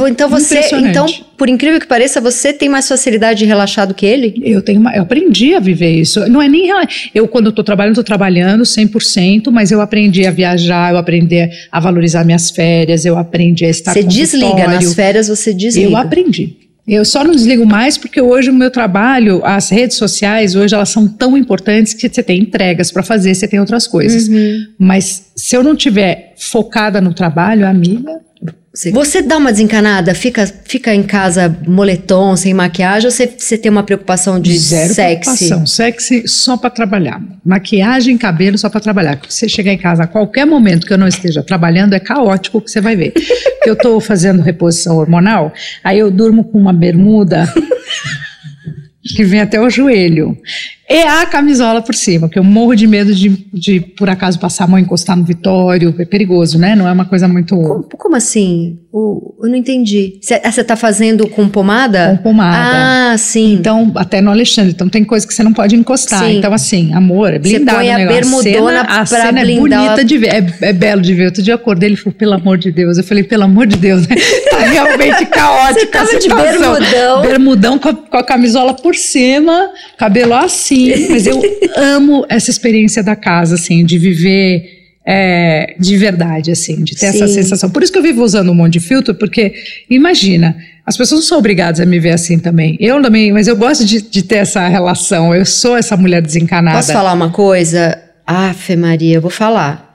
então você, então, por incrível que pareça, você tem mais facilidade de relaxar do que ele? Eu tenho, uma, eu aprendi a viver isso. Não é nem eu quando estou trabalhando, estou trabalhando 100%, mas eu aprendi a viajar, eu aprendi a valorizar minhas férias, eu aprendi a estar Você desliga nas férias, você desliga. Eu aprendi. Eu só não desligo mais porque hoje o meu trabalho, as redes sociais, hoje elas são tão importantes que você tem entregas para fazer, você tem outras coisas. Uhum. Mas se eu não tiver focada no trabalho, amiga, você dá uma desencanada? Fica, fica em casa moletom, sem maquiagem? Ou você, você tem uma preocupação de Zero sexy? preocupação. Sexy só para trabalhar. Maquiagem, cabelo só para trabalhar. Se você chegar em casa a qualquer momento que eu não esteja trabalhando, é caótico o que você vai ver. Porque eu estou fazendo reposição hormonal, aí eu durmo com uma bermuda que vem até o joelho. E a camisola por cima, que eu morro de medo de, de, por acaso, passar a mão e encostar no Vitório. É perigoso, né? Não é uma coisa muito. Como, como assim? O, eu não entendi. Você está fazendo com pomada? Com pomada. Ah, sim. Então, até no Alexandre. Então, tem coisa que você não pode encostar. Sim. Então, assim, amor, é blindado. Você põe a bermudona a cena, a cena é bonita de ver. É, é, belo de ver. Outro dia eu acordei, ele falou, pelo amor de Deus. Eu falei, pelo amor de Deus, né? Tá realmente caótico. Você tava de bermudão. Bermudão com a, com a camisola por cima, cabelo assim mas eu amo essa experiência da casa, assim, de viver é, de verdade, assim, de ter Sim. essa sensação. Por isso que eu vivo usando um monte de filtro, porque imagina, as pessoas não são obrigadas a me ver assim também. Eu também, mas eu gosto de, de ter essa relação. Eu sou essa mulher desencanada. Posso falar uma coisa? Ah, Maria, eu vou falar.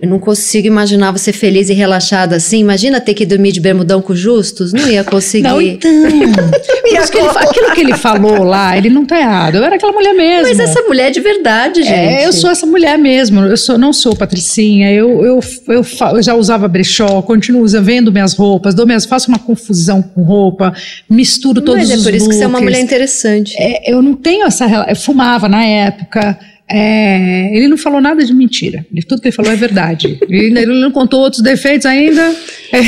Eu não consigo imaginar você feliz e relaxada assim. Imagina ter que dormir de bermudão com justos. Não ia conseguir. Não, então. que ele, aquilo que ele falou lá, ele não tá errado. Eu era aquela mulher mesmo. Mas essa mulher é de verdade, gente. É, eu sou essa mulher mesmo. Eu sou, não sou patricinha. Eu, eu, eu, eu já usava brechó, continuo usando, vendo minhas roupas, dou minhas, faço uma confusão com roupa, misturo todos os Mas é por isso looks. que você é uma mulher interessante. É, eu não tenho essa. Eu fumava na época. É, ele não falou nada de mentira. Tudo que ele falou é verdade. ele, ele não contou outros defeitos ainda.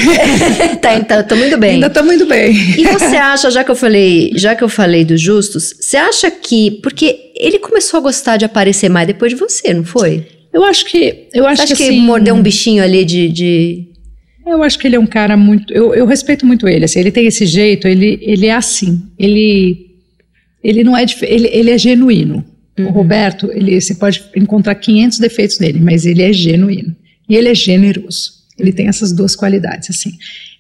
tá, então, tô muito bem. Ainda tá muito bem. E você acha, já que eu falei, já que eu falei dos justos, você acha que porque ele começou a gostar de aparecer mais depois de você, não foi? Eu acho que eu acho que, que, assim, mordeu um bichinho ali de, de... Eu acho que ele é um cara muito. Eu, eu respeito muito ele. Assim, ele tem esse jeito. Ele, ele é assim. Ele ele não é ele, ele é genuíno. Uhum. O Roberto, ele, você pode encontrar 500 defeitos nele, mas ele é genuíno. E ele é generoso. Ele tem essas duas qualidades, assim.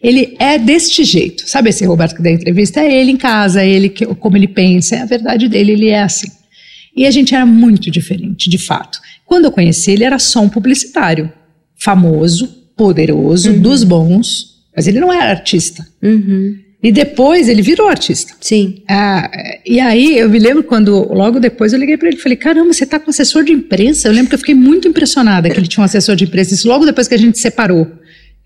Ele é deste jeito. Sabe esse Roberto que dá entrevista? É ele em casa, é ele que, como ele pensa, é a verdade dele, ele é assim. E a gente era muito diferente, de fato. Quando eu conheci ele, era só um publicitário. Famoso, poderoso, uhum. dos bons, mas ele não era artista. Uhum. E depois ele virou artista. Sim. Ah, e aí eu me lembro quando, logo depois, eu liguei para ele e falei: caramba, você tá com assessor de imprensa? Eu lembro que eu fiquei muito impressionada que ele tinha um assessor de imprensa. Isso logo depois que a gente separou,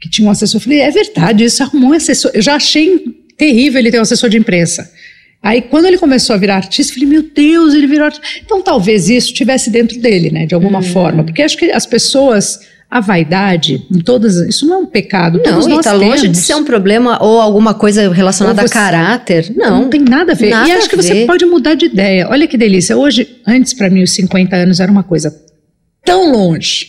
que tinha um assessor. Eu falei: é verdade, isso arrumou um assessor. Eu já achei terrível ele ter um assessor de imprensa. Aí, quando ele começou a virar artista, eu falei: meu Deus, ele virou artista. Então, talvez isso estivesse dentro dele, né, de alguma hum. forma. Porque acho que as pessoas a vaidade, em todas, isso não é um pecado. Não, todos está longe de ser um problema ou alguma coisa relacionada você, a caráter. Não. Não tem nada a ver. Nada e acho que você pode mudar de ideia. Olha que delícia. Hoje, antes para mim, os 50 anos era uma coisa tão longe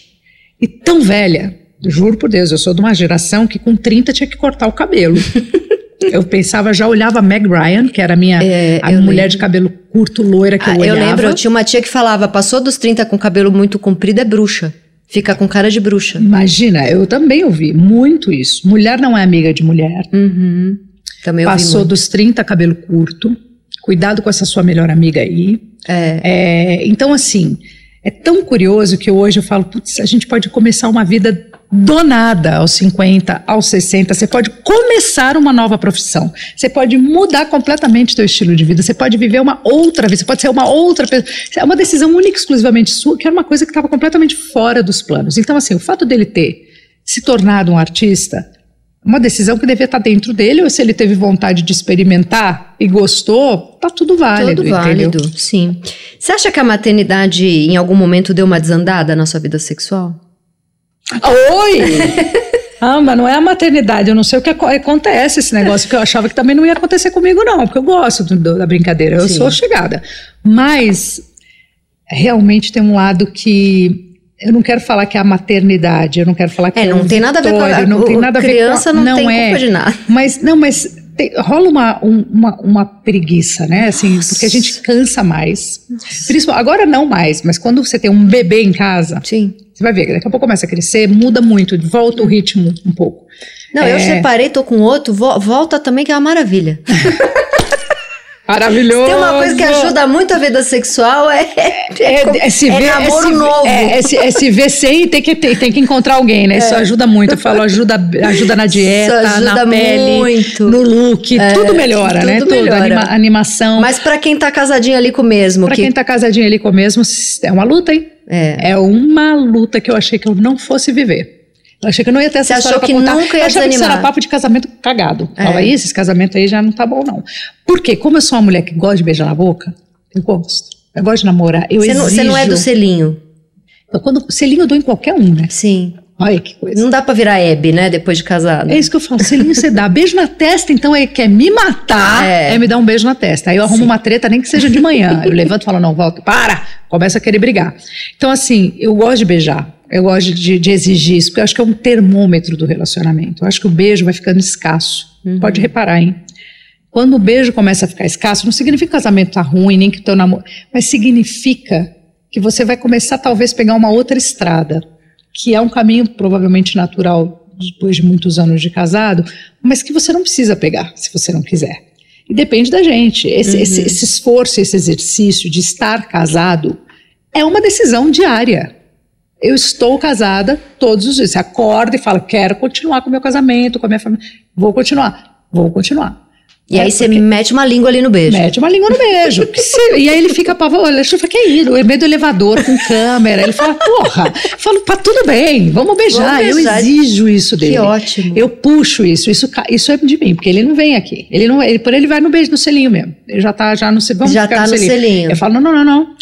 e tão velha. Juro por Deus, eu sou de uma geração que com 30 tinha que cortar o cabelo. eu pensava, já olhava a Meg Ryan, que era a minha é, a mulher lembro. de cabelo curto, loira que ah, eu olhava. Eu lembro, eu tinha uma tia que falava, passou dos 30 com cabelo muito comprido, é bruxa. Fica com cara de bruxa. Imagina, eu também ouvi muito isso. Mulher não é amiga de mulher. Uhum. Também Passou muito. dos 30, cabelo curto. Cuidado com essa sua melhor amiga aí. É. é então, assim, é tão curioso que hoje eu falo, putz, a gente pode começar uma vida do nada aos 50, aos 60. Você pode começar uma nova profissão. Você pode mudar completamente o seu estilo de vida. Você pode viver uma outra vida. Você pode ser uma outra pessoa. É uma decisão única exclusivamente sua, que era uma coisa que estava completamente fora dos planos. Então, assim, o fato dele ter se tornado um artista, uma decisão que devia estar dentro dele, ou se ele teve vontade de experimentar e gostou, tá tudo válido. Tudo válido, entendeu? sim. Você acha que a maternidade em algum momento deu uma desandada na sua vida sexual? Oi! Ah, mas não é a maternidade, eu não sei o que acontece esse negócio, que eu achava que também não ia acontecer comigo, não, porque eu gosto do, da brincadeira, eu Sim. sou chegada. Mas realmente tem um lado que eu não quero falar que é a maternidade, eu não quero falar que é, é não tem nada a ver com a não tem nada a ver criança, com a, não, não tem é, culpa de nada. Mas não, mas tem, rola uma, um, uma, uma preguiça, né? Assim, Nossa. porque a gente cansa mais. Principalmente, agora não mais, mas quando você tem um bebê em casa, Sim. Você vai ver, daqui a pouco começa a crescer, muda muito, volta o ritmo um pouco. Não, é... eu separei, tô com outro, volta também, que é uma maravilha. Maravilhoso. Tem uma coisa que ajuda muito a vida sexual é, é, é, é se ver, é namoro é se, novo. É, se, é, ver sem e tem que, tem, tem que encontrar alguém, né? Isso ajuda muito. Eu falo, ajuda, ajuda na dieta, na pele, muito. no look, tudo melhora, tudo né? Tudo melhora. Anima, animação. Mas para quem tá casadinho ali com o mesmo. Pra que... quem tá casadinho ali com o mesmo, é uma luta, hein? É. é uma luta que eu achei que eu não fosse viver. Eu achei que eu não ia ter essa Você história achou que contar. nunca ia eu achava desanimar. que isso era papo de casamento cagado. É. Fala, isso, esse casamento aí já não tá bom, não. Porque, como eu sou uma mulher que gosta de beijar na boca, eu gosto. Eu gosto de namorar. Eu Você não, você não é do selinho. Eu, quando, selinho eu dou em qualquer um, né? Sim. Olha que coisa. Não dá pra virar Hebe, né? Depois de casado. É isso que eu falo. Selinho você dá. Beijo na testa, então é quer me matar, É. é, me dar um beijo na testa. Aí eu arrumo Sim. uma treta, nem que seja de manhã. Eu levanto e falo, não, volta, para! Começa a querer brigar. Então, assim, eu gosto de beijar. Eu gosto de, de exigir isso, porque eu acho que é um termômetro do relacionamento. Eu acho que o beijo vai ficando escasso. Pode reparar, hein? Quando o beijo começa a ficar escasso, não significa que o casamento tá ruim, nem que o teu namoro, mas significa que você vai começar talvez pegar uma outra estrada, que é um caminho provavelmente natural depois de muitos anos de casado, mas que você não precisa pegar se você não quiser. E depende da gente. Esse, esse, esse esforço, esse exercício de estar casado é uma decisão diária. Eu estou casada todos os dias. Você acorda e fala: quero continuar com o meu casamento, com a minha família. Vou continuar, vou continuar. E É, aí você mete uma língua ali no beijo. Mete uma língua no beijo. Se- e aí ele fica apavorado. Eu falo, que é isso? Eu medo do elevador com câmera. Ele fala, porra. Eu falo, tá tudo bem, vamos beijar. Vamos beijar. Eu exijo isso dele. Que ótimo. Eu puxo isso. Isso, isso é de mim, porque ele não vem aqui. Ele não, ele, por ele vai no beijo no selinho mesmo. Ele já tá já no, se- vamos Já tá no selinho. Eu falo, não, não, não, não.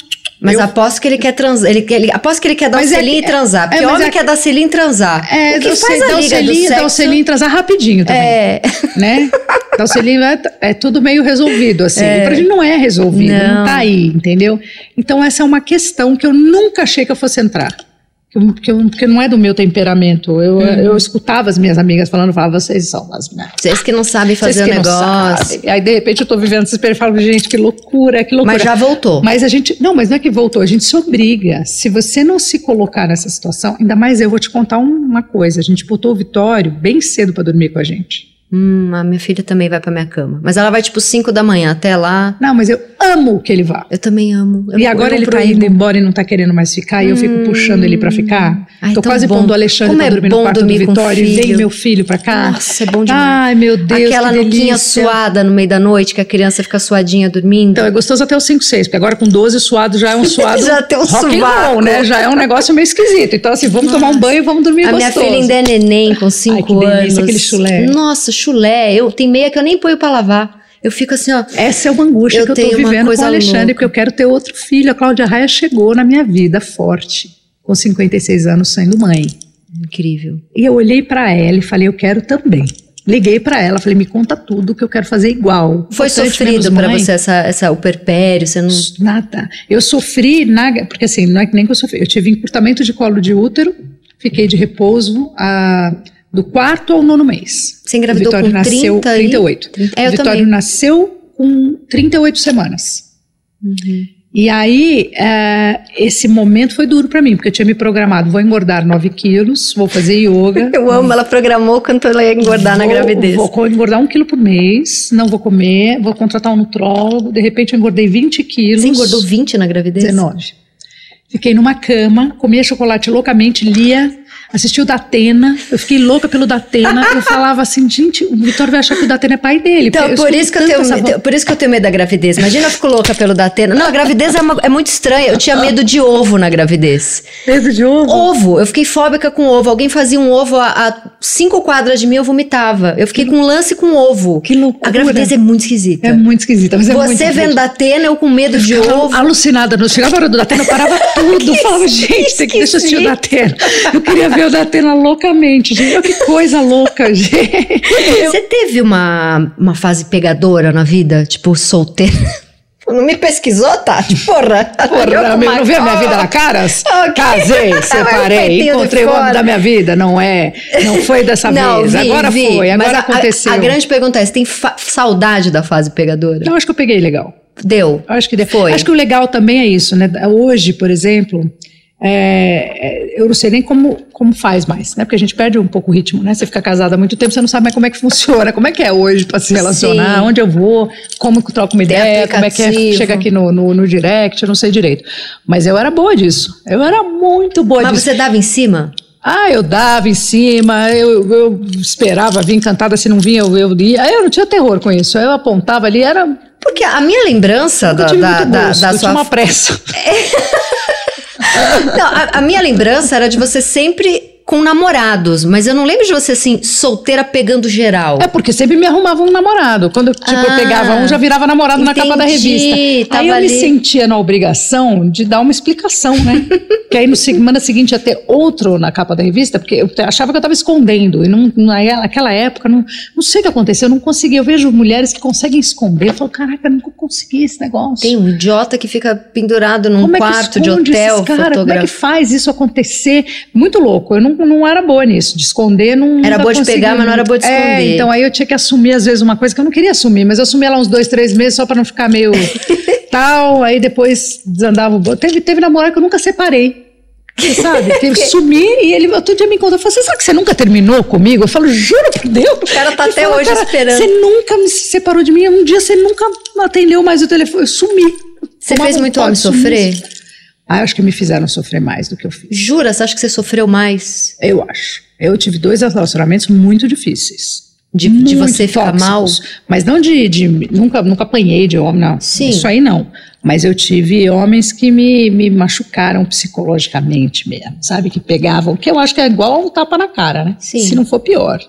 Mas Eu- aposto que ele quer transar. Ele, ele, aposto que ele quer dar Mas o é selinho que- e transar. Porque é, homem é- quer dar selinho e transar. É, o que dá o faz a dá o liga do selinho, sexo? dá o selinho e transar rapidinho também. É. né? Então, o selinho é, é tudo meio resolvido, assim. E pra gente não é resolvido, não. Não. tá aí, entendeu? Então, essa é uma questão que eu nunca achei que eu fosse entrar. Que eu- que Porque não é do meu temperamento. Eu, Uhum. eu escutava as minhas amigas falando, falava, vocês são as minhas. Vocês que não sabem fazer o negócio. Aí, de repente, eu tô vivendo experiência e falo, gente, que loucura, que loucura. Mas já voltou. Mas a gente. Não, mas não é que voltou, a gente se obriga. Se você não se colocar nessa situação, ainda mais eu vou te contar um- uma coisa. A gente botou o Vitório bem cedo para dormir com a gente. Hum, a minha filha também vai pra minha cama. Mas ela vai tipo 5 da manhã até lá. Não, mas eu amo que ele vá. Eu também amo. Eu e agora ele tá indo embora e não tá querendo mais ficar, e eu fico puxando ele pra ficar. Ai, Tô quase bom. pondo o Alexandre Como pra é dormir no bom quarto do dormir com Vitório e vem meu filho pra cá. Nossa, é bom demais. Ai, meu Deus. Aquela que nuquinha suada no meio da noite, que a criança fica suadinha dormindo. Então, é gostoso até os 5, 6, porque agora com 12 suado já é um suado. Já tem um rock roll, né? Já é um negócio meio esquisito. Então, assim, vamos tomar um banho e vamos dormir a minha gostoso. filha ainda é neném, com 5 que delícia, anos. aquele chulé. Nossa, chulé. Eu, tem meia que eu nem ponho pra lavar. Eu fico assim, ó. Essa é uma angústia Eu que eu uma vivendo com o Alexandre, louca. porque eu quero ter outro filho. A Cláudia Raia chegou na minha vida forte, com 56 anos sendo mãe. Incrível. E eu olhei pra ela e falei, eu quero também. Liguei pra ela, falei, me conta tudo que eu quero fazer igual. Foi Importante sofrido mãe. você essa, essa, o perpério? Você não. Nada. Eu sofri, na, porque assim, não é que nem que eu sofri. Eu tive encurtamento de colo de útero, fiquei de repouso a, do quarto ao nono mês. Você engravidou o Vitório com nasceu 30 e- 38. É, eu o Vitório também. nasceu com 38 semanas. Uhum. E aí, é, esse momento foi duro pra mim, porque eu tinha me programado, vou engordar 9 quilos, vou fazer yoga. Eu amo, ela programou quanto ela ia engordar na vou- gravidez. Vou engordar um quilo por mês, não vou comer, vou contratar um nutrólogo, de repente eu engordei 20 quilos. Você engordou 20 na gravidez? 19. Fiquei numa cama, comia chocolate loucamente, lia, assistia o Datena. Eu fiquei louca pelo Datena. eu falava assim, gente, o Vitório vai achar que o Datena é pai dele. Então, por isso, que eu tenho, essa por isso que eu tenho medo da gravidez. Imagina eu fico louca pelo Datena. Não, a gravidez é, uma- é muito estranha. Eu tinha medo de ovo na gravidez. Medo de ovo. Ovo, eu fiquei fóbica com ovo. Alguém fazia um ovo a, a cinco quadras de mim, eu vomitava. Eu fiquei com um lance com ovo. Que loucura. A gravidez é muito esquisita. É muito esquisita, mas é muito Você vendo. Datena, eu com medo de Ficava ovo. Alucinada, não chegava a hora do Datena, eu parava tudo. Eu falava, gente, tem que eu assistir o. Datena. Eu queria ver o Datena loucamente, gente. Olha que coisa louca, gente. Você teve uma, uma fase pegadora na vida? Tipo, solteira? Não me pesquisou, Tati? Porra. Porra, meu, não vê a minha vida na caras? Ok. Casei, separei, encontrei o homem da minha vida. Não é, não foi dessa Não, vez. vi, agora vi. foi, agora Mas aconteceu. A, a grande pergunta é: você tem saudade da fase pegadora? Eu acho que eu peguei legal. Deu. Eu Acho que, Foi. acho que o legal também é isso, né? Hoje, por exemplo, é, é, eu não sei nem como, como faz mais, né? Porque a gente perde um pouco o ritmo, né? Você fica casada há muito tempo, você não sabe mais como é que funciona, como é que é hoje para se relacionar, Sim. onde eu vou, como que eu troco uma ideia, como é que é, chega aqui no, no, no direct, eu não sei direito. Mas eu era boa disso. Eu era muito boa Mas disso. você dava em cima? Ah, eu dava em cima, eu, eu esperava vir encantada, se não vinha, eu, eu ia. Eu não tinha terror com isso. Eu apontava ali, era. Porque a minha lembrança Eu da, tive da, da, da eu tinha sua. uma pressa. Não, a, a minha lembrança era de você sempre com namorados, mas eu não lembro de você assim, solteira pegando geral. É porque sempre me arrumava um namorado. Quando tipo, eu Ah, pegava um, já virava namorado na capa da entendi, revista. Aí eu ali. me sentia na obrigação de dar uma explicação, né? que aí no semana seguinte ia ter outro na capa da revista, porque eu achava que eu estava escondendo. E não, na- naquela época, não, não sei o que aconteceu, eu não conseguia. Eu vejo mulheres que conseguem esconder. Eu falo, caraca, eu nunca consegui esse negócio. Tem um idiota que fica pendurado num Como é quarto de esconde hotel, esses cara? Como é que faz isso acontecer? Muito louco. Eu não, não era boa nisso. De esconder, não. Era boa de pegar, mas não era boa de É, esconder. então aí eu tinha que assumir, às vezes, uma coisa que eu não queria assumir, mas eu assumia lá uns dois, três meses só pra não ficar meio tal. Aí depois desandava. o Teve, teve namorado que eu nunca separei. Sabe? Teve sumi e ele outro dia me contou. Falou: Você sabe que você nunca terminou comigo? Eu falo, juro por Deus. O cara tá até hoje esperando. Você nunca me separou de mim. Um dia você nunca atendeu mais o telefone. Eu sumi. Você Tomava fez um muito pó homem sumir. sofrer? Ah, eu acho que me fizeram sofrer mais do que eu fiz. Jura? Você acha que você sofreu mais? Eu acho. Eu tive dois relacionamentos muito difíceis. De, de Muito você ficar tóxicos. mal? Mas não de, de- nunca, nunca apanhei de homem, não. Sim. Isso aí não. Mas eu tive homens que me, me machucaram psicologicamente mesmo, sabe? Que pegavam, que eu acho que é igual um tapa na cara, né? Sim. Se não for pior.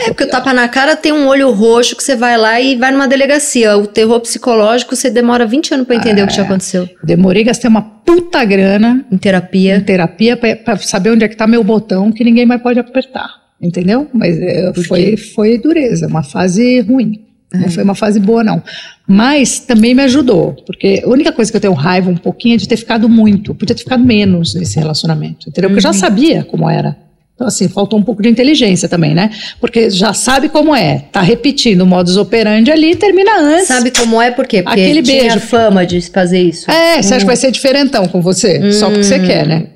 É, porque o tapa na cara tem um olho roxo que você vai lá e vai numa delegacia. O terror psicológico, você demora 20 anos pra entender o que já aconteceu. Demorei, gastei uma puta grana Em em terapia. terapia pra, pra saber onde é que tá meu botão que ninguém mais pode apertar. Entendeu? Mas é, foi, foi dureza, uma fase ruim. É. Não foi uma fase boa, não. Mas também me ajudou, porque a única coisa que eu tenho raiva um pouquinho é de ter ficado muito. Podia ter ficado menos nesse relacionamento, entendeu? Porque eu já Uhum. sabia como era. Então, assim, faltou um pouco de inteligência também, né? Porque já sabe como é. Tá repetindo o modus operandi ali e termina antes. Sabe como é? Por quê? Porque Aquele tinha beijo. fama de fazer isso. É, você acha que vai ser diferentão com você? Só porque você quer, né?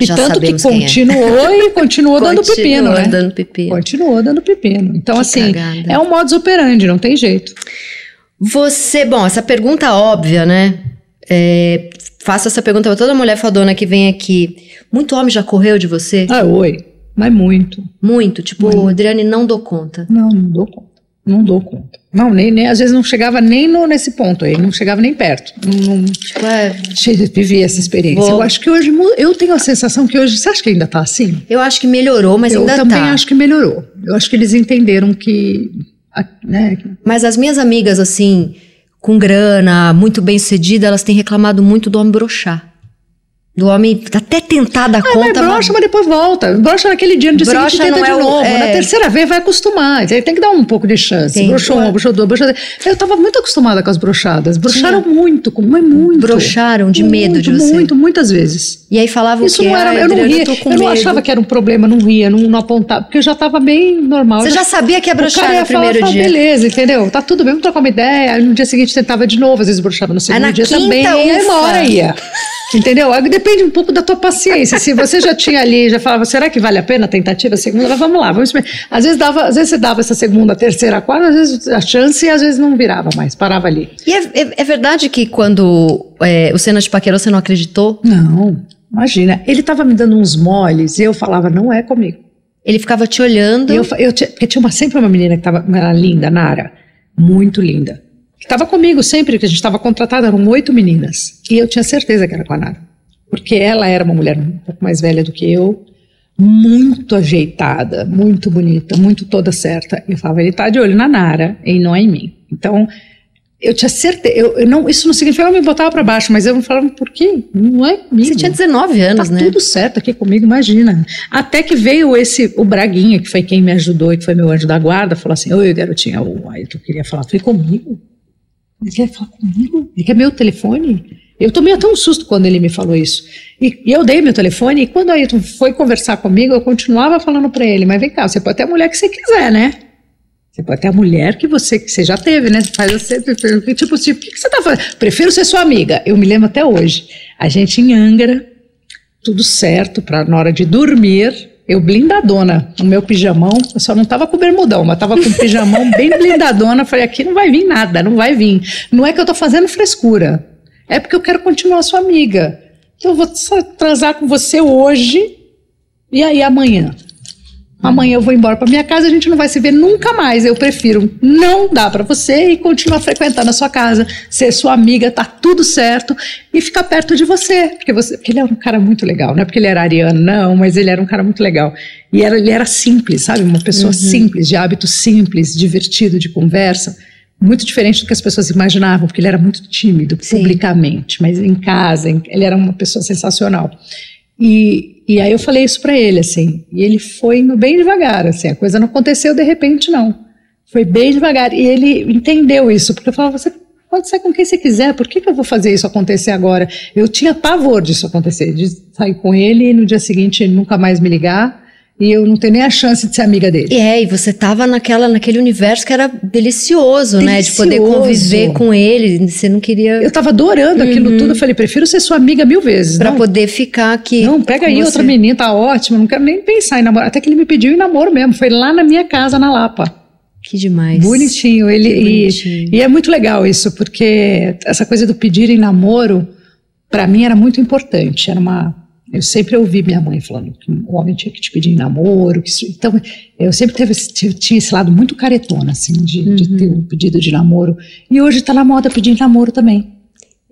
E Hum. Já tanto que é. continuou e continuou dando pepino, né? dando pepino. Continuou dando pepino. Então, Que assim, cagada. é um modus operandi, não tem jeito. Você, bom, essa pergunta óbvia, né? É, faço essa pergunta pra toda mulher fodona que vem aqui. Muito homem já correu de você? Ah, oi. Mas muito. Muito. Tipo, Adriane, não dou conta. Não, não dou conta. Não dou conta. Não, nem, nem às vezes não chegava nem no, nesse ponto aí, não chegava nem perto. Não, não Tipo, é, vivi essa experiência. Vou- Eu acho que hoje, eu tenho a sensação que hoje, você acha que ainda tá assim? eu acho que melhorou, mas eu ainda também tá. acho que melhorou. Eu acho que eles entenderam que, né, Mas as minhas amigas, assim, com grana, muito bem sucedida, elas têm reclamado muito do homem broxar. Do homem até tentar dar Ah, mas conta. brocha, mas depois volta. Brocha naquele dia, no dia Brocha seguinte tenta de é o- novo. é. Na terceira vez vai acostumar. Aí tem que dar um pouco de chance. Tem. Broxou uma, broxou duas, três. Eu tava muito acostumada com as brochadas. Brocharam muito, com- mas muito. broxaram de medo muito, de você. Muito, muitas vezes. E aí falavam Isso que não era, "Ai, eu não ria, com eu não medo." achava que era um problema, não ria, não, não apontava, porque eu já tava bem normal. Você já sabia que ia ia no primeiro falar, dia. beleza, entendeu? Tá tudo bem, vamos trocar uma ideia. Aí no dia seguinte tentava de novo, às vezes broxava no segundo na dia quinta, também. E aí uma ufa. hora ia. Entendeu? Aí Depende um pouco da tua paciência. Se você já tinha ali, já falava, será que vale a pena a tentativa, segunda? Mas Vamos lá, vamos experimentar. Às vezes dava, às vezes você dava essa segunda, terceira, quarta, às vezes a chance e às vezes não virava mais, parava ali. E é, é- é verdade que quando é, o Senna te paquerou, você não acreditou? Não, imagina. Ele tava me dando uns moles e eu falava, não é comigo. Ele ficava te olhando. Eu, eu tinha, porque tinha uma, sempre uma menina que tava, era linda, Nara, muito linda, que estava comigo sempre, que a gente estava contratada, eram oito meninas. E eu tinha certeza que era com a Nara. Porque ela era uma mulher um pouco mais velha do que eu, muito ajeitada, muito bonita, muito toda certa. Eu falava, ele tá de olho na Nara e não é em mim. Então, eu tinha certeza, eu, eu não, isso não significa que eu me botava para baixo, mas eu falava, por quê? Não é comigo. Você tinha 19 anos, Tá né? tudo certo aqui comigo, imagina. Até que veio esse, o Braguinha, que foi quem me ajudou e que foi meu anjo da guarda, falou assim: Oi, garotinha, o Ayrton queria falar. Foi comigo? Ele quer falar comigo? Ele quer meu telefone? Eu tomei até um susto quando ele me falou isso. E, e eu dei meu telefone, e quando o Ayrton foi conversar comigo, eu continuava falando para ele: Mas vem cá, você pode ter a mulher que você quiser, né? Você pode ter a mulher que você, que você já teve, né? Faz você, tipo, tipo, o que, você tá fazendo? Prefiro ser sua amiga. Eu me lembro até hoje. A gente em Angra, tudo certo, para na hora de dormir, eu blindadona, no meu pijamão, eu só não tava com bermudão, mas tava com o pijamão bem blindadona, falei, aqui não vai vir nada, não vai vir. Não é que eu tô fazendo frescura, é porque eu quero continuar sua amiga. Então eu vou transar com você hoje, e aí amanhã? Amanhã eu vou embora para minha casa, a gente não vai se ver nunca mais. Eu prefiro não dar para você e continuar frequentando a sua casa, ser sua amiga, tá tudo certo e ficar perto de você, porque você, porque ele era um cara muito legal, não é porque ele era ariano, não, mas ele era um cara muito legal. E era, ele era simples, sabe? Uma pessoa simples, de hábitos simples, divertido, de conversa. Muito diferente do que as pessoas imaginavam, porque ele era muito tímido Sim. publicamente, mas em casa, ele era uma pessoa sensacional. E, e aí eu falei isso pra ele, assim, e ele foi indo bem devagar, assim, a coisa não aconteceu de repente, não. Foi bem devagar, e ele entendeu isso, porque eu falava, você pode ser com quem você quiser, por que, que eu vou fazer isso acontecer agora? Eu tinha pavor disso acontecer, de sair com ele e no dia seguinte ele nunca mais me ligar, e eu não ter nem a chance de ser amiga dele. É, e você tava naquela, naquele universo que era delicioso, né? De poder Delicioso. conviver com ele. Você não queria. Eu tava adorando aquilo tudo, eu falei, prefiro ser sua amiga mil vezes. Pra não, poder ficar aqui. Não, pega aí você. outra menina, tá ótimo, não quero nem pensar em namorar. Até que ele me pediu em namoro mesmo, foi lá na minha casa, na Lapa. Que demais. Bonitinho, ele Que e- bonitinho. E, é muito legal isso, porque essa coisa do pedir em namoro, pra mim era muito importante. Era uma, eu sempre ouvi minha mãe falando que o homem tinha que te pedir namoro. isso- então, eu sempre teve, tinha esse lado muito caretona, assim, de, de Uhum. ter um pedido de namoro. E hoje tá na moda pedir namoro também.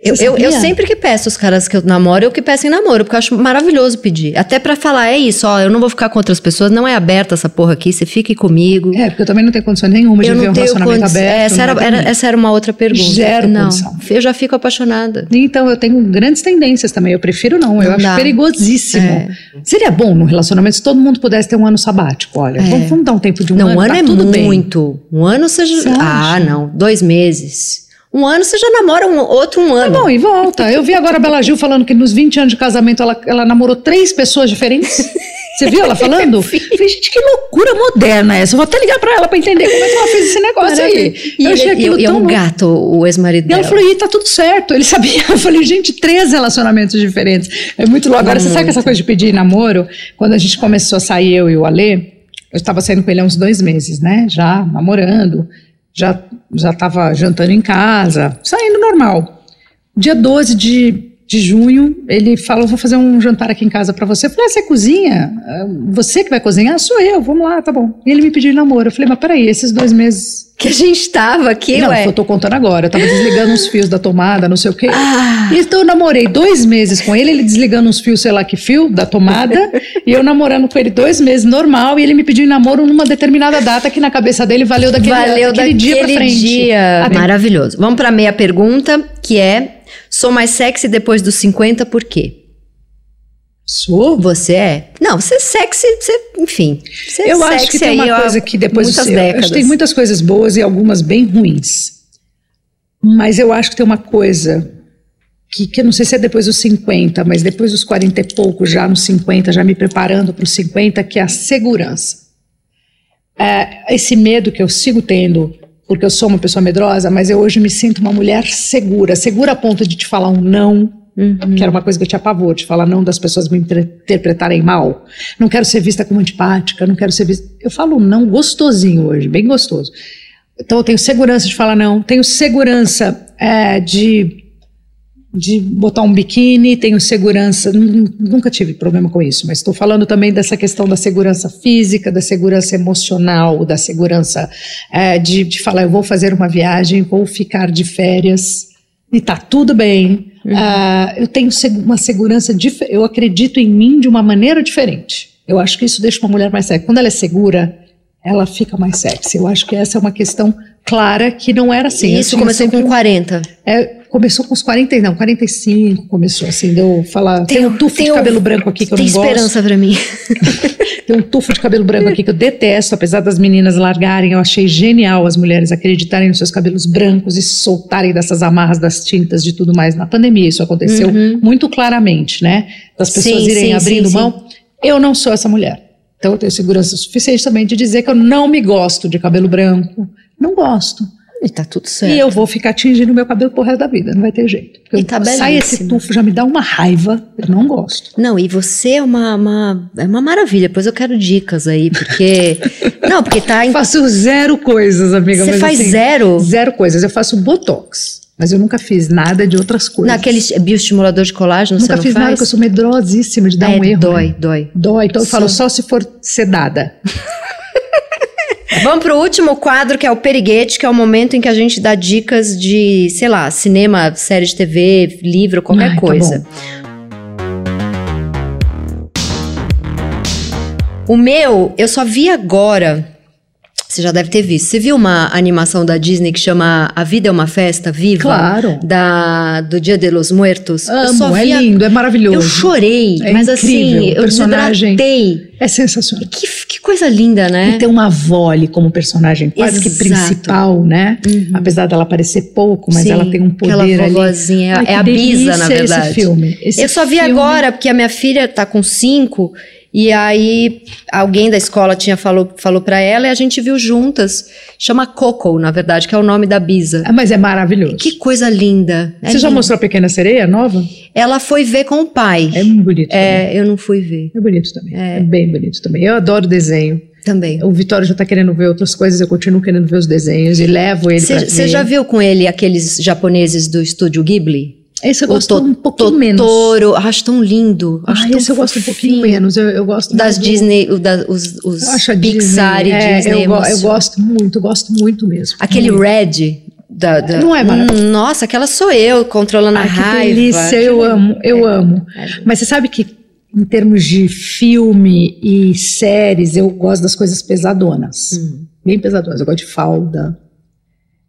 Eu, eu, eu sempre que peço os caras que eu namoro, eu que peço em namoro, porque eu acho maravilhoso pedir. Até pra falar, é isso, ó, eu não vou ficar com outras pessoas, não é aberta essa porra aqui, você fique comigo. É, porque eu também não tenho condição nenhuma de eu ver não um relacionamento condi- aberto. essa, não era, era- essa era uma outra pergunta. Zero não, condição. eu já fico apaixonada. Então, eu tenho grandes tendências também. Eu prefiro não. eu Não acho dá. perigosíssimo. É. Seria bom no relacionamento se todo mundo pudesse ter um ano sabático. Olha, vamos, vamos dar um tempo de um não, ano. um ano tá é tudo bem. muito. Um ano já. Você ah, acha? não. Dois meses. Um ano você já namora um outro um Tá ano. bom, e volta. Eu vi agora a Bela Gil falando que nos 20 anos de casamento ela, ela namorou três pessoas diferentes. Você viu ela falando? Falei, gente, que loucura moderna essa. Eu vou até ligar pra ela pra entender como é que ela fez esse negócio aí. E eu achei ele, e é tão um louco. gato, o ex-marido E ela dela. falou, e tá tudo certo. Ele sabia. Eu falei, gente, três relacionamentos diferentes. É muito louco. Agora, você sabe que essa coisa de pedir namoro, quando a gente começou a sair, eu e o Alê, eu estava saindo com ele há uns dois meses, né? Já namorando, já, já tava jantando em casa, saindo normal. Dia 12 de, de junho, ele falou, vou fazer um jantar aqui em casa pra você. Eu falei, ah, você cozinha? Ah, Você que vai cozinhar? Sou eu, vamos lá, tá bom. E ele me pediu namoro. Eu falei, mas peraí, esses dois meses Que a gente tava aqui, não, ué. eu tô contando agora. Eu tava desligando uns fios da tomada, não sei o quê. Ah. Então eu namorei dois meses com ele, ele desligando uns fios, sei lá que fio, da tomada, e eu namorando com ele dois meses, normal, e ele me pediu em namoro numa determinada data que na cabeça dele valeu daquele, Valeu daquele daquele dia pra frente. dia. Maravilhoso. Vamos pra meia pergunta, que é: sou mais sexy depois dos 50, por quê? Sou? Você é? Não, você é sexy, você, enfim. Você é Eu sexy acho que tem uma coisa que depois muitas eu acho décadas. que tem muitas coisas boas e algumas bem ruins. Mas eu acho que tem uma coisa que, que eu não sei se é depois dos 50, mas depois dos 40 e pouco, já nos 50, já me preparando para os 50, que é a segurança. É, esse medo que eu sigo tendo, porque eu sou uma pessoa medrosa, mas eu hoje me sinto uma mulher segura, segura a ponto de te falar um não, Uhum. que era uma coisa que eu tinha pavor, de falar não das pessoas me inter- interpretarem mal. Não quero ser vista como antipática, não quero ser vista. Eu falo não gostosinho hoje, bem gostoso. Então eu tenho segurança de falar não, tenho segurança é, de, de botar um biquíni, tenho segurança, nu- nunca tive problema com isso, mas estou falando também dessa questão da segurança física, da segurança emocional, da segurança é, de, de falar, eu vou fazer uma viagem, vou ficar de férias e tá tudo bem. Ah, eu tenho uma segurança, eu acredito em mim de uma maneira diferente. Eu acho que isso deixa uma mulher mais sexy. Quando ela é segura, ela fica mais sexy. Eu acho que essa é uma questão clara que não era assim. E isso começou sempre com um- 40. é, começou com os 40, não, 45 começou assim, deu falar, tem, um tufo de um- cabelo branco aqui que eu tem não gosto. esperança pra mim. Tem um tufo de cabelo branco aqui que eu detesto, apesar das meninas largarem, eu achei genial as mulheres acreditarem nos seus cabelos brancos e soltarem dessas amarras das tintas de tudo mais. Na pandemia isso aconteceu muito claramente, né? Das pessoas Uhum. Sim, irem sim, abrindo sim, mão. Eu não sou essa mulher. Então eu tenho segurança suficiente também de dizer que eu não me gosto de cabelo branco. Não gosto. E tá tudo certo. E eu vou ficar tingindo meu cabelo pro resto da vida, não vai ter jeito. Porque E tá sai esse tufo, já me dá uma raiva, eu não gosto. Não, e você é uma, uma- é uma maravilha. Depois eu quero dicas aí, porque. não, porque tá. Eu Em... faço zero coisas, amiga. Você faz assim, zero? Zero coisas. Eu faço botox, mas eu nunca fiz nada de outras coisas. Naquele bioestimulador de colágeno, Nunca você não fiz faz? nada, porque eu sou medrosíssima de dar Ah, um é, erro. Dói, né? dói. Dói, então eu falo só se for sedada. Vamos pro último quadro, que é o Periguete, que é o momento em que a gente dá dicas de, sei lá, cinema, série de TV, livro, qualquer Ai, tá coisa. o meu, eu só vi agora. Você já deve ter visto. Você viu uma animação da Disney que chama A Vida é uma Festa Viva? Claro. Da, do Dia de los Muertos. Amo, é vi a- lindo, é maravilhoso. Eu chorei, É mas incrível, assim, o eu personagem- desidratei. É sensacional. Que, que coisa linda, né? E tem uma avó ali como personagem quase que Exato. principal, né? Apesar dela aparecer pouco, mas Sim, ela tem um poder aquela ali. vovozinha, Ai, é que a Bisa, na verdade. Esse filme. Esse eu só vi filme- agora, porque a minha filha tá com cinco, e aí alguém da escola tinha falou, falou pra ela e a gente viu juntas. Chama Coco, na verdade, que é o nome da Bisa. Ah, Mas é maravilhoso. Que coisa linda. É Você já lindo. mostrou a Pequena Sereia nova? Ela foi ver com o pai. É muito bonito. também. É, eu não fui ver É bonito também. É. bem bonito também. Eu adoro desenho. também. O Vitório já tá querendo ver outras coisas, eu continuo querendo ver os desenhos e levo ele Você já viu com ele aqueles japoneses do estúdio Ghibli? Esse eu gosto To- um pouquinho menos. Totoro, acho tão lindo. Acho Ah, tão esse eu gosto um pouquinho menos. Eu, eu gosto Das do- Disney, o da- os, os Pixar Disney, e é, Disney. eu, eu gosto muito, gosto muito mesmo. Aquele Muito. Red Da, da- Não é maravilhoso? Hum, Nossa, aquela sou eu, controlando Ai, a que raiva. delícia, eu amo, eu é, amo. é. Mas você sabe que em termos de filme e séries, eu gosto das coisas pesadonas. Hum. Bem pesadonas. Eu gosto de falda.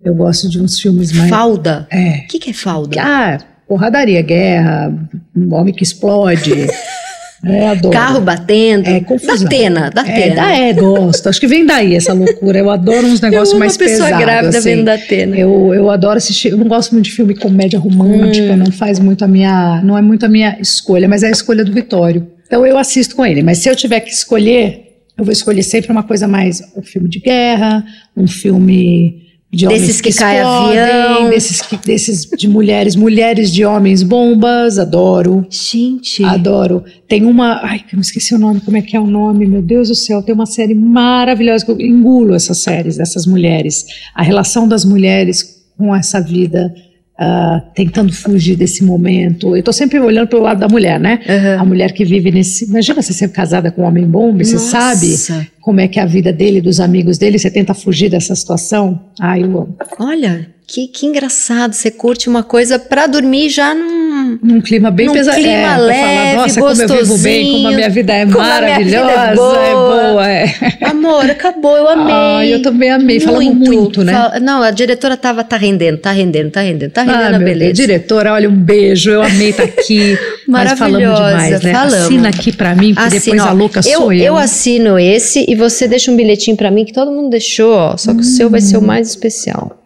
Eu gosto de uns filmes mais. Falda? É. O que, que é falda? Ah, porradaria, guerra, um homem que explode. é, adoro. Carro batendo. É, confusão. Da Tena, da É, Tena. da- é, gosto. Acho que vem daí essa loucura. Eu adoro uns negócios mais uma pessoa pesados. grávida assim. vendo da Tena. Eu, eu adoro assistir. Eu não gosto muito de filme comédia romântica, Hum. não faz muito a minha. Não é muito a minha escolha, mas é a escolha do Vitório. Então eu assisto com ele. Mas se eu tiver que escolher, eu vou escolher sempre uma coisa mais. Um filme de guerra, um filme. De homens Desses que cai explodem, avião. Desses, que, desses de mulheres, mulheres de homens bombas, adoro. Gente. Adoro. Tem uma. Ai, que eu me esqueci o nome. Como é que é o nome? Meu Deus do céu. Tem uma série maravilhosa. que Eu engulo essas séries, dessas mulheres. A relação das mulheres com essa vida, ah, tentando fugir desse momento. Eu tô sempre olhando pelo lado da mulher, né? Aham. A mulher que vive nesse. Imagina você ser casada com um homem bomba, você sabe como é que é a vida dele, dos amigos dele, você tenta fugir dessa situação. Ai, eu amo. Olha, que, que engraçado. Você curte uma coisa pra dormir já num. Num clima bem Num pesado. clima é, pra falar, leve, Nossa, como eu vivo bem, como a minha vida é como a minha vida é maravilhosa, é boa." boa. É. Amor, acabou, eu amei. Ai, eu também amei. Falamos muito, né? Fal- Não, a diretora tava, tá rendendo, tá rendendo, tá rendendo, tá rendendo Ah, a beleza. Deus. Diretora, olha, um beijo. Eu amei estar aqui. Mas falamos Maravilhosa, demais, né? falamos. Assina aqui pra mim, porque Assina, depois a louca eu, sou eu. Eu assino esse e você deixa um bilhetinho pra mim que todo mundo deixou, ó. Só que o seu vai ser o mais especial.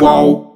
whoa.